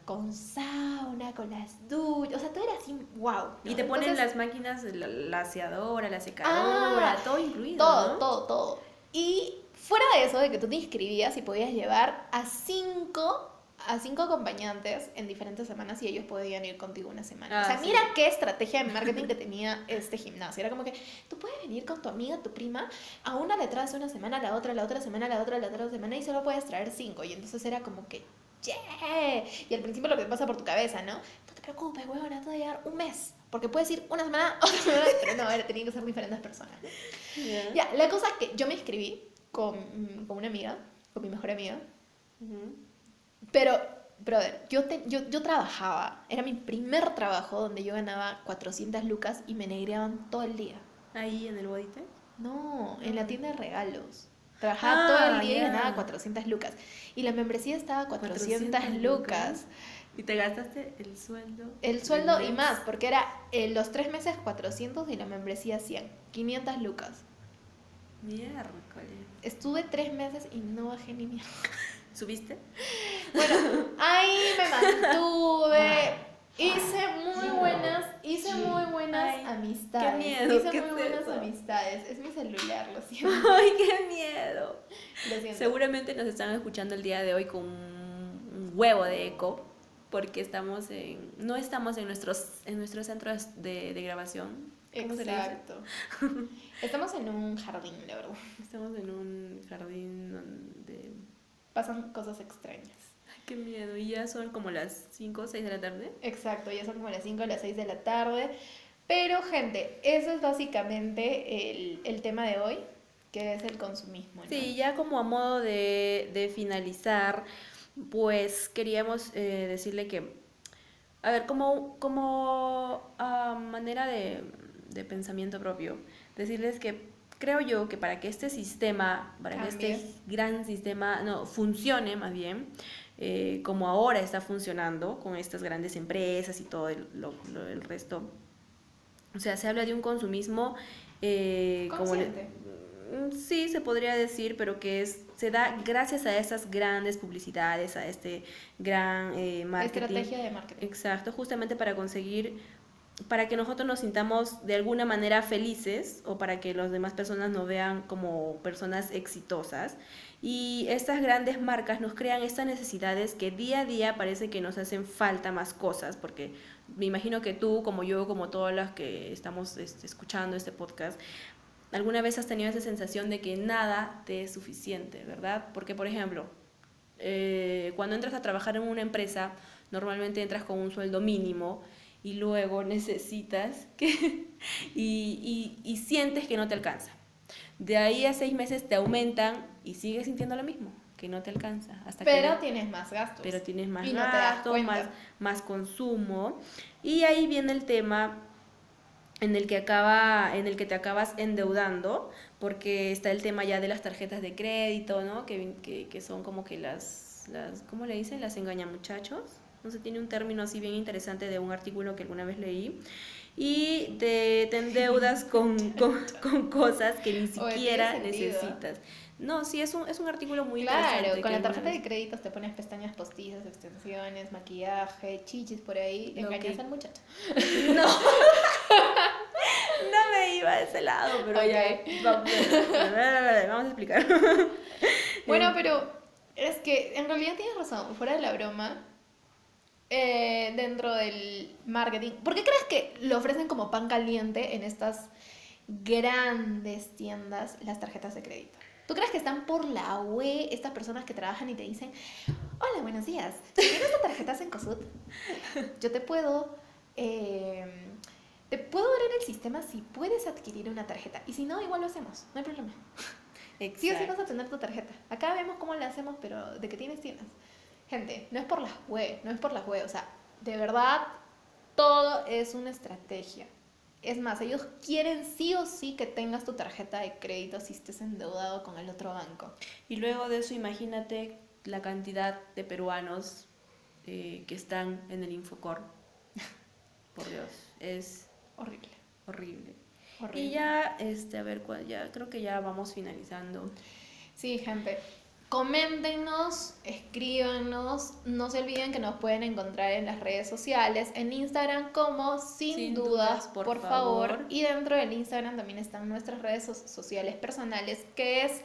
B: con sauna, con las duchas, o sea, todo era así, wow.
A: Y te ponen las máquinas, la, la aseadora, la secadora,
B: Ah,
A: todo incluido.
B: Todo,
A: ¿no?
B: todo, todo. Y fuera de eso, de que tú te inscribías y podías llevar a cinco, a cinco acompañantes en diferentes semanas y ellos podían ir contigo una semana.
A: Ah,
B: o sea,
A: sí.
B: mira qué estrategia de marketing que tenía este gimnasio. Era como que tú puedes venir con tu amiga, tu prima, a una le traes una semana, a la otra, a la otra semana, a la otra, a la otra semana y solo puedes traer cinco. Y entonces era como que, ¡yeah! Y al principio lo que pasa por tu cabeza, ¿no? No te preocupes, huevona, te va a llegar un mes. Porque puedes ir una semana, otra semana, pero no, era, tenían que ser diferentes personas.
A: Ya.
B: Ya, la cosa es que yo me inscribí con, con una amiga, con mi mejor amiga,
A: Ujú.
B: Pero, brother, yo, te- yo, yo trabajaba, era mi primer trabajo donde yo ganaba 400 lucas y me negreaban todo el día.
A: Ahí en el bodite.
B: No, en la tienda de regalos. Trabajaba
A: Ah,
B: todo el día y
A: ya.
B: ganaba 400 lucas. Y la membresía estaba a 400,
A: 400
B: lucas.
A: Y te gastaste el sueldo.
B: El sueldo y más, porque era eh, los tres meses 400 y la membresía 100. 500 lucas.
A: Miércoles.
B: Estuve tres meses y no bajé ni mierda.
A: ¿Subiste?
B: Bueno, ahí me mantuve. Hice muy buenas, hice muy buenas
A: Ay,
B: amistades.
A: qué miedo,
B: hice
A: ¿qué
B: muy
A: es
B: buenas
A: eso?
B: amistades. Es mi celular, lo siento.
A: ¡Ay, qué miedo!
B: Lo siento.
A: Seguramente nos están escuchando el día de hoy con un huevo de eco, porque estamos en, no estamos en nuestros, en nuestro centro de, de grabación.
B: Exacto. Estamos en un jardín, la verdad.
A: Estamos en un jardín.
B: Pasan cosas extrañas.
A: Ay, qué miedo. Y ya son como las 5 o 6 de la tarde.
B: Exacto, ya son como las 5 o las 6 de la tarde. Pero, gente, eso es básicamente el, el tema de hoy, que es el consumismo. ¿no?
A: Sí, ya como a modo de, de finalizar, pues queríamos eh, decirle que, a ver, como, como ah, manera de, de pensamiento propio, decirles que creo yo que para que este sistema, para que este gran sistema no, funcione más bien, eh, como ahora está funcionando con estas grandes empresas y todo el, lo- lo- el resto, o sea, se habla de un consumismo eh,
B: Consciente.
A: Mm, Sí, se podría decir, pero que es se da gracias a esas grandes publicidades, a este gran eh, marketing.
B: Estrategia de marketing.
A: Exacto, justamente para conseguir, para que nosotros nos sintamos de alguna manera felices o para que las demás personas nos vean como personas exitosas. Y estas grandes marcas nos crean estas necesidades que día a día parece que nos hacen falta más cosas, porque me imagino que tú, como yo, como todas las que estamos este, escuchando este podcast, alguna vez has tenido esa sensación de que nada te es suficiente, ¿verdad? Porque, por ejemplo, eh, cuando entras a trabajar en una empresa, normalmente entras con un sueldo mínimo y luego necesitas que, y, y- y sientes que no te alcanza. De ahí a seis meses te aumentan y sigues sintiendo lo mismo, que no te alcanza. Hasta que
B: Pero
A: no-
B: tienes más gastos.
A: pero tienes más
B: Y no
A: más, más consumo. Y ahí viene el tema en el que acaba, en el que te acabas endeudando, porque está el tema ya de las tarjetas de crédito, ¿no? Que, que, que son como que las, las, ¿cómo le dicen? Las engañamuchachos. No sé, tiene un término así bien interesante de un artículo que alguna vez leí. Y te, te endeudas con, con, con cosas que ni siquiera necesitas. No, sí, es un, es un artículo muy
B: Claro,
A: interesante.
B: con
A: que
B: la tarjeta de créditos te pones pestañas postizas, extensiones, maquillaje, chichis por ahí, engañas
A: que-
B: al muchacho.
A: No. no me iba a ese lado, pero ya.
B: Ok.
A: Vamos, vamos a explicar.
B: Bueno, pero es que en realidad tienes razón, fuera de la broma, eh, dentro del marketing, ¿por qué crees que lo ofrecen como pan caliente en estas grandes tiendas las tarjetas de crédito? ¿Tú crees que están por la web estas personas que trabajan y te dicen, hola, buenos días, ¿tienes esta tarjeta en COSUD? Yo te puedo... eh, te puedo ver en el sistema si puedes adquirir una tarjeta. Y si no, igual lo hacemos, no hay problema. Sí o sí vas a tener tu tarjeta. Acá vemos cómo la hacemos, pero de que tienes, tienes. Gente, no es por las web, no es por las web. O sea, de verdad, todo es una estrategia. Es más, ellos quieren sí o sí que tengas tu tarjeta de crédito si estés endeudado con el otro banco.
A: Y luego de eso, imagínate la cantidad de peruanos eh, que están en el Infocor. Por Dios, es
B: Horrible.
A: horrible.
B: horrible.
A: Y ya, este, a ver, ya creo que ya vamos finalizando.
B: Sí, gente. Coméntenos, escríbanos, no se olviden que nos pueden encontrar en las redes sociales, en Instagram como sin,
A: Sin
B: dudas,
A: dudas,
B: por,
A: por
B: favor.
A: favor.
B: Y dentro del Instagram también están nuestras redes so- sociales personales, que es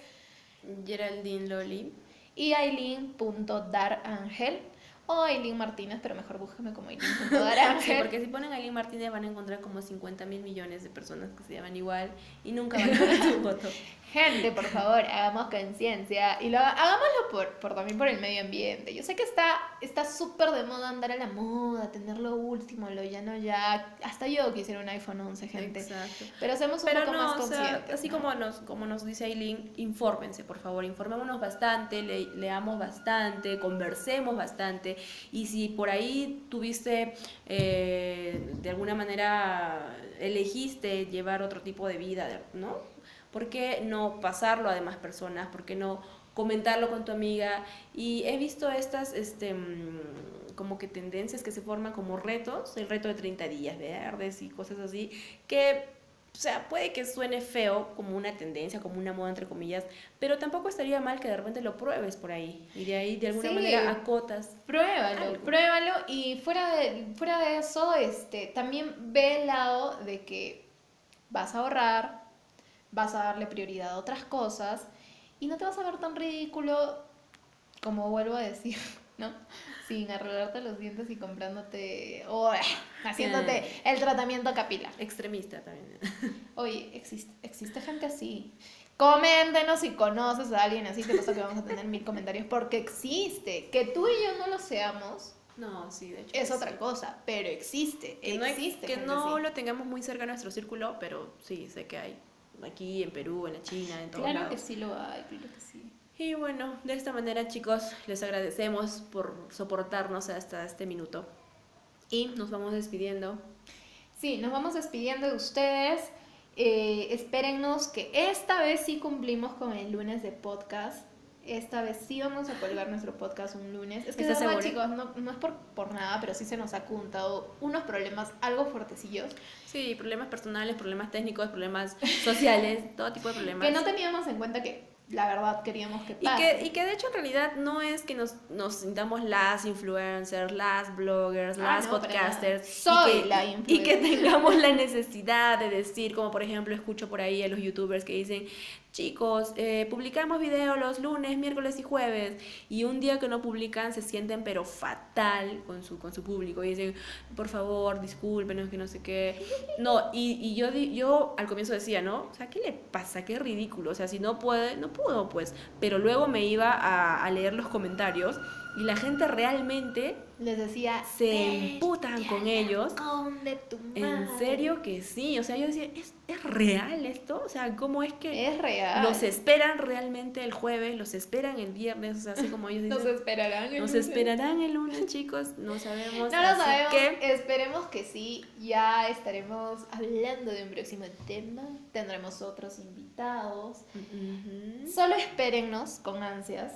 A: Geraldine Loli.
B: y aileen.darangel o Aileen Martínez, pero mejor búsqueme como aileen.darangel.
A: Sí, porque si ponen Aileen Martínez van a encontrar como 50 mil millones de personas que se llaman igual y nunca van a ver su foto.
B: Gente, por favor, hagamos conciencia y lo, hagámoslo por, por también por el medio ambiente. Yo sé que está está súper de moda andar a la moda, tener lo último, lo ya no ya. Hasta yo quisiera un iPhone 11, gente.
A: Exacto.
B: Pero seamos un
A: Pero
B: poco más
A: no, o sea,
B: conscientes.
A: así
B: ¿no?
A: como nos, como nos dice Aileen, infórmense, por favor, informémonos bastante, le- leamos bastante, conversemos bastante, y si por ahí tuviste, eh, de alguna manera, elegiste llevar otro tipo de vida, ¿no? ¿Por qué no pasarlo a demás personas? ¿Por qué no comentarlo con tu amiga? Y he visto estas, este, mm, como que tendencias que se forman como retos, el reto de 30 días verdes y cosas así, que o sea, puede que suene feo como una tendencia, como una moda entre comillas, pero tampoco estaría mal que de repente lo pruebes por ahí y de ahí de alguna
B: Sí.
A: manera acotas.
B: Pruébalo,
A: algo.
B: pruébalo y fuera de, fuera de eso, este, también ve el lado de que vas a ahorrar, vas a darle prioridad a otras cosas y no te vas a ver tan ridículo como vuelvo a decir, ¿no? Sin arreglarte los dientes y comprándote o eh, haciéndote el tratamiento capilar.
A: Extremista también.
B: Oye, existe, existe gente así. Coméntenos si conoces a alguien así, que pasa que vamos a tener mil comentarios, porque existe. Que tú y yo no lo seamos
A: No, sí, de hecho.
B: es
A: que
B: otra
A: sí.
B: cosa, pero existe.
A: Que no, ex-
B: existe.
A: que
B: gente
A: no
B: así.
A: lo tengamos muy cerca de nuestro círculo, pero sí, sé que hay. Aquí, en Perú, en la China, en todos
B: Claro que sí lo hay, claro que sí.
A: Y bueno, de esta manera, chicos, les agradecemos por soportarnos hasta este minuto. Y nos vamos despidiendo.
B: Sí, nos vamos despidiendo de ustedes. Eh, espérennos que esta vez sí cumplimos con el lunes de podcast. Esta vez sí vamos a colgar nuestro podcast un lunes. Es que de
A: ¿Estás
B: verdad, chicos, no, no es por, por nada, pero sí se nos ha juntado unos problemas algo fuertecillos
A: Sí, problemas personales, problemas técnicos, problemas sociales, todo tipo de problemas.
B: que no teníamos en cuenta que la verdad queríamos que
A: Y
B: pase.
A: que, y que de hecho en realidad no es que nos, nos sintamos las influencers, las bloggers,
B: Ah,
A: las
B: no,
A: podcasters. y
B: Soy
A: que,
B: la
A: y que
B: influencer.
A: tengamos la necesidad de decir, como por ejemplo escucho por ahí a los youtubers que dicen, chicos, eh, publicamos video los lunes, miércoles y jueves. Y un día que no publican se sienten pero fatal con su, con su público. Y dicen, por favor, discúlpenos, que no sé qué. No, y, y yo, yo al comienzo decía, ¿no? O sea, ¿qué le pasa? Qué ridículo. O sea, si no puede, no pudo, pues. Pero luego me iba a, a leer los comentarios y la gente realmente
B: Les decía,
A: se
B: "Vete
A: emputan con ellos.
B: tu
A: En
B: madre".
A: serio que sí. O sea, yo decía, ¿es, es real esto? O sea, ¿cómo es que
B: Es real.
A: los esperan realmente el jueves? ¿Los esperan el viernes? O sea, así como ellos
B: Nos
A: dicen.
B: esperarán. el
A: Nos
B: lunes.
A: esperarán el lunes, chicos. No sabemos.
B: No lo
A: así
B: sabemos,
A: que-
B: esperemos que sí. Ya estaremos hablando de un próximo tema. Tendremos otros invitados. Solo espérennos con ansias.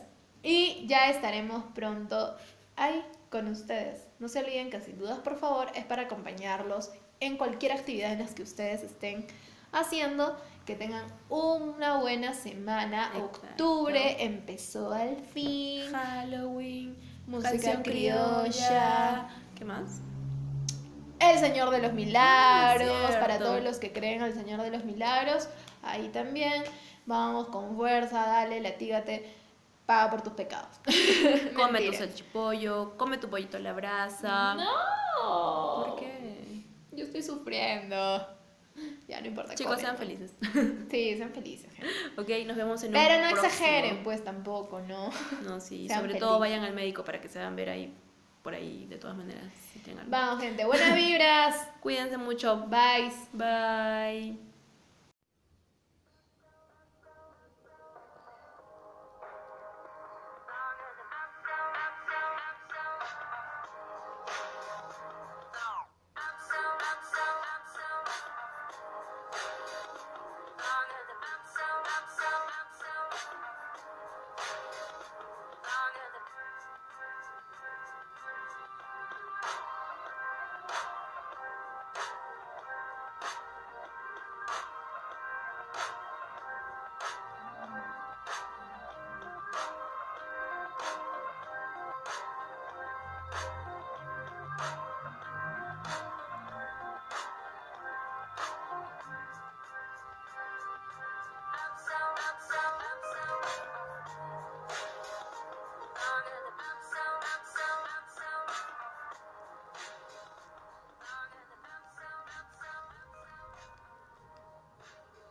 B: Y ya estaremos pronto ahí con ustedes. No se olviden que sin dudas, por favor, es para acompañarlos en cualquier actividad en las que ustedes estén haciendo. Que tengan una buena semana.
A: Exacto.
B: Octubre empezó al fin.
A: Halloween,
B: Música criolla.
A: ¿Qué más?
B: El Señor de los Milagros,
A: Ah,
B: para todos los que creen al Señor de los Milagros, ahí también. Vamos con fuerza, dale, latígate, paga por tus pecados.
A: Come tu salchipollo, come tu pollito a la brasa.
B: No.
A: ¿Por qué?
B: Yo estoy sufriendo. Ya no importa.
A: Chicos,
B: comen.
A: sean felices.
B: Sí, sean felices. gente.
A: ok, nos vemos en un
B: Pero no
A: próximo.
B: exageren, pues tampoco, ¿no?
A: No, sí,
B: Sean
A: sobre
B: felices.
A: todo vayan al médico para que se hagan ver ahí, por ahí, de todas maneras, si tengan.
B: Vamos, gente. Buenas vibras.
A: Cuídense mucho.
B: Bye.
A: Bye.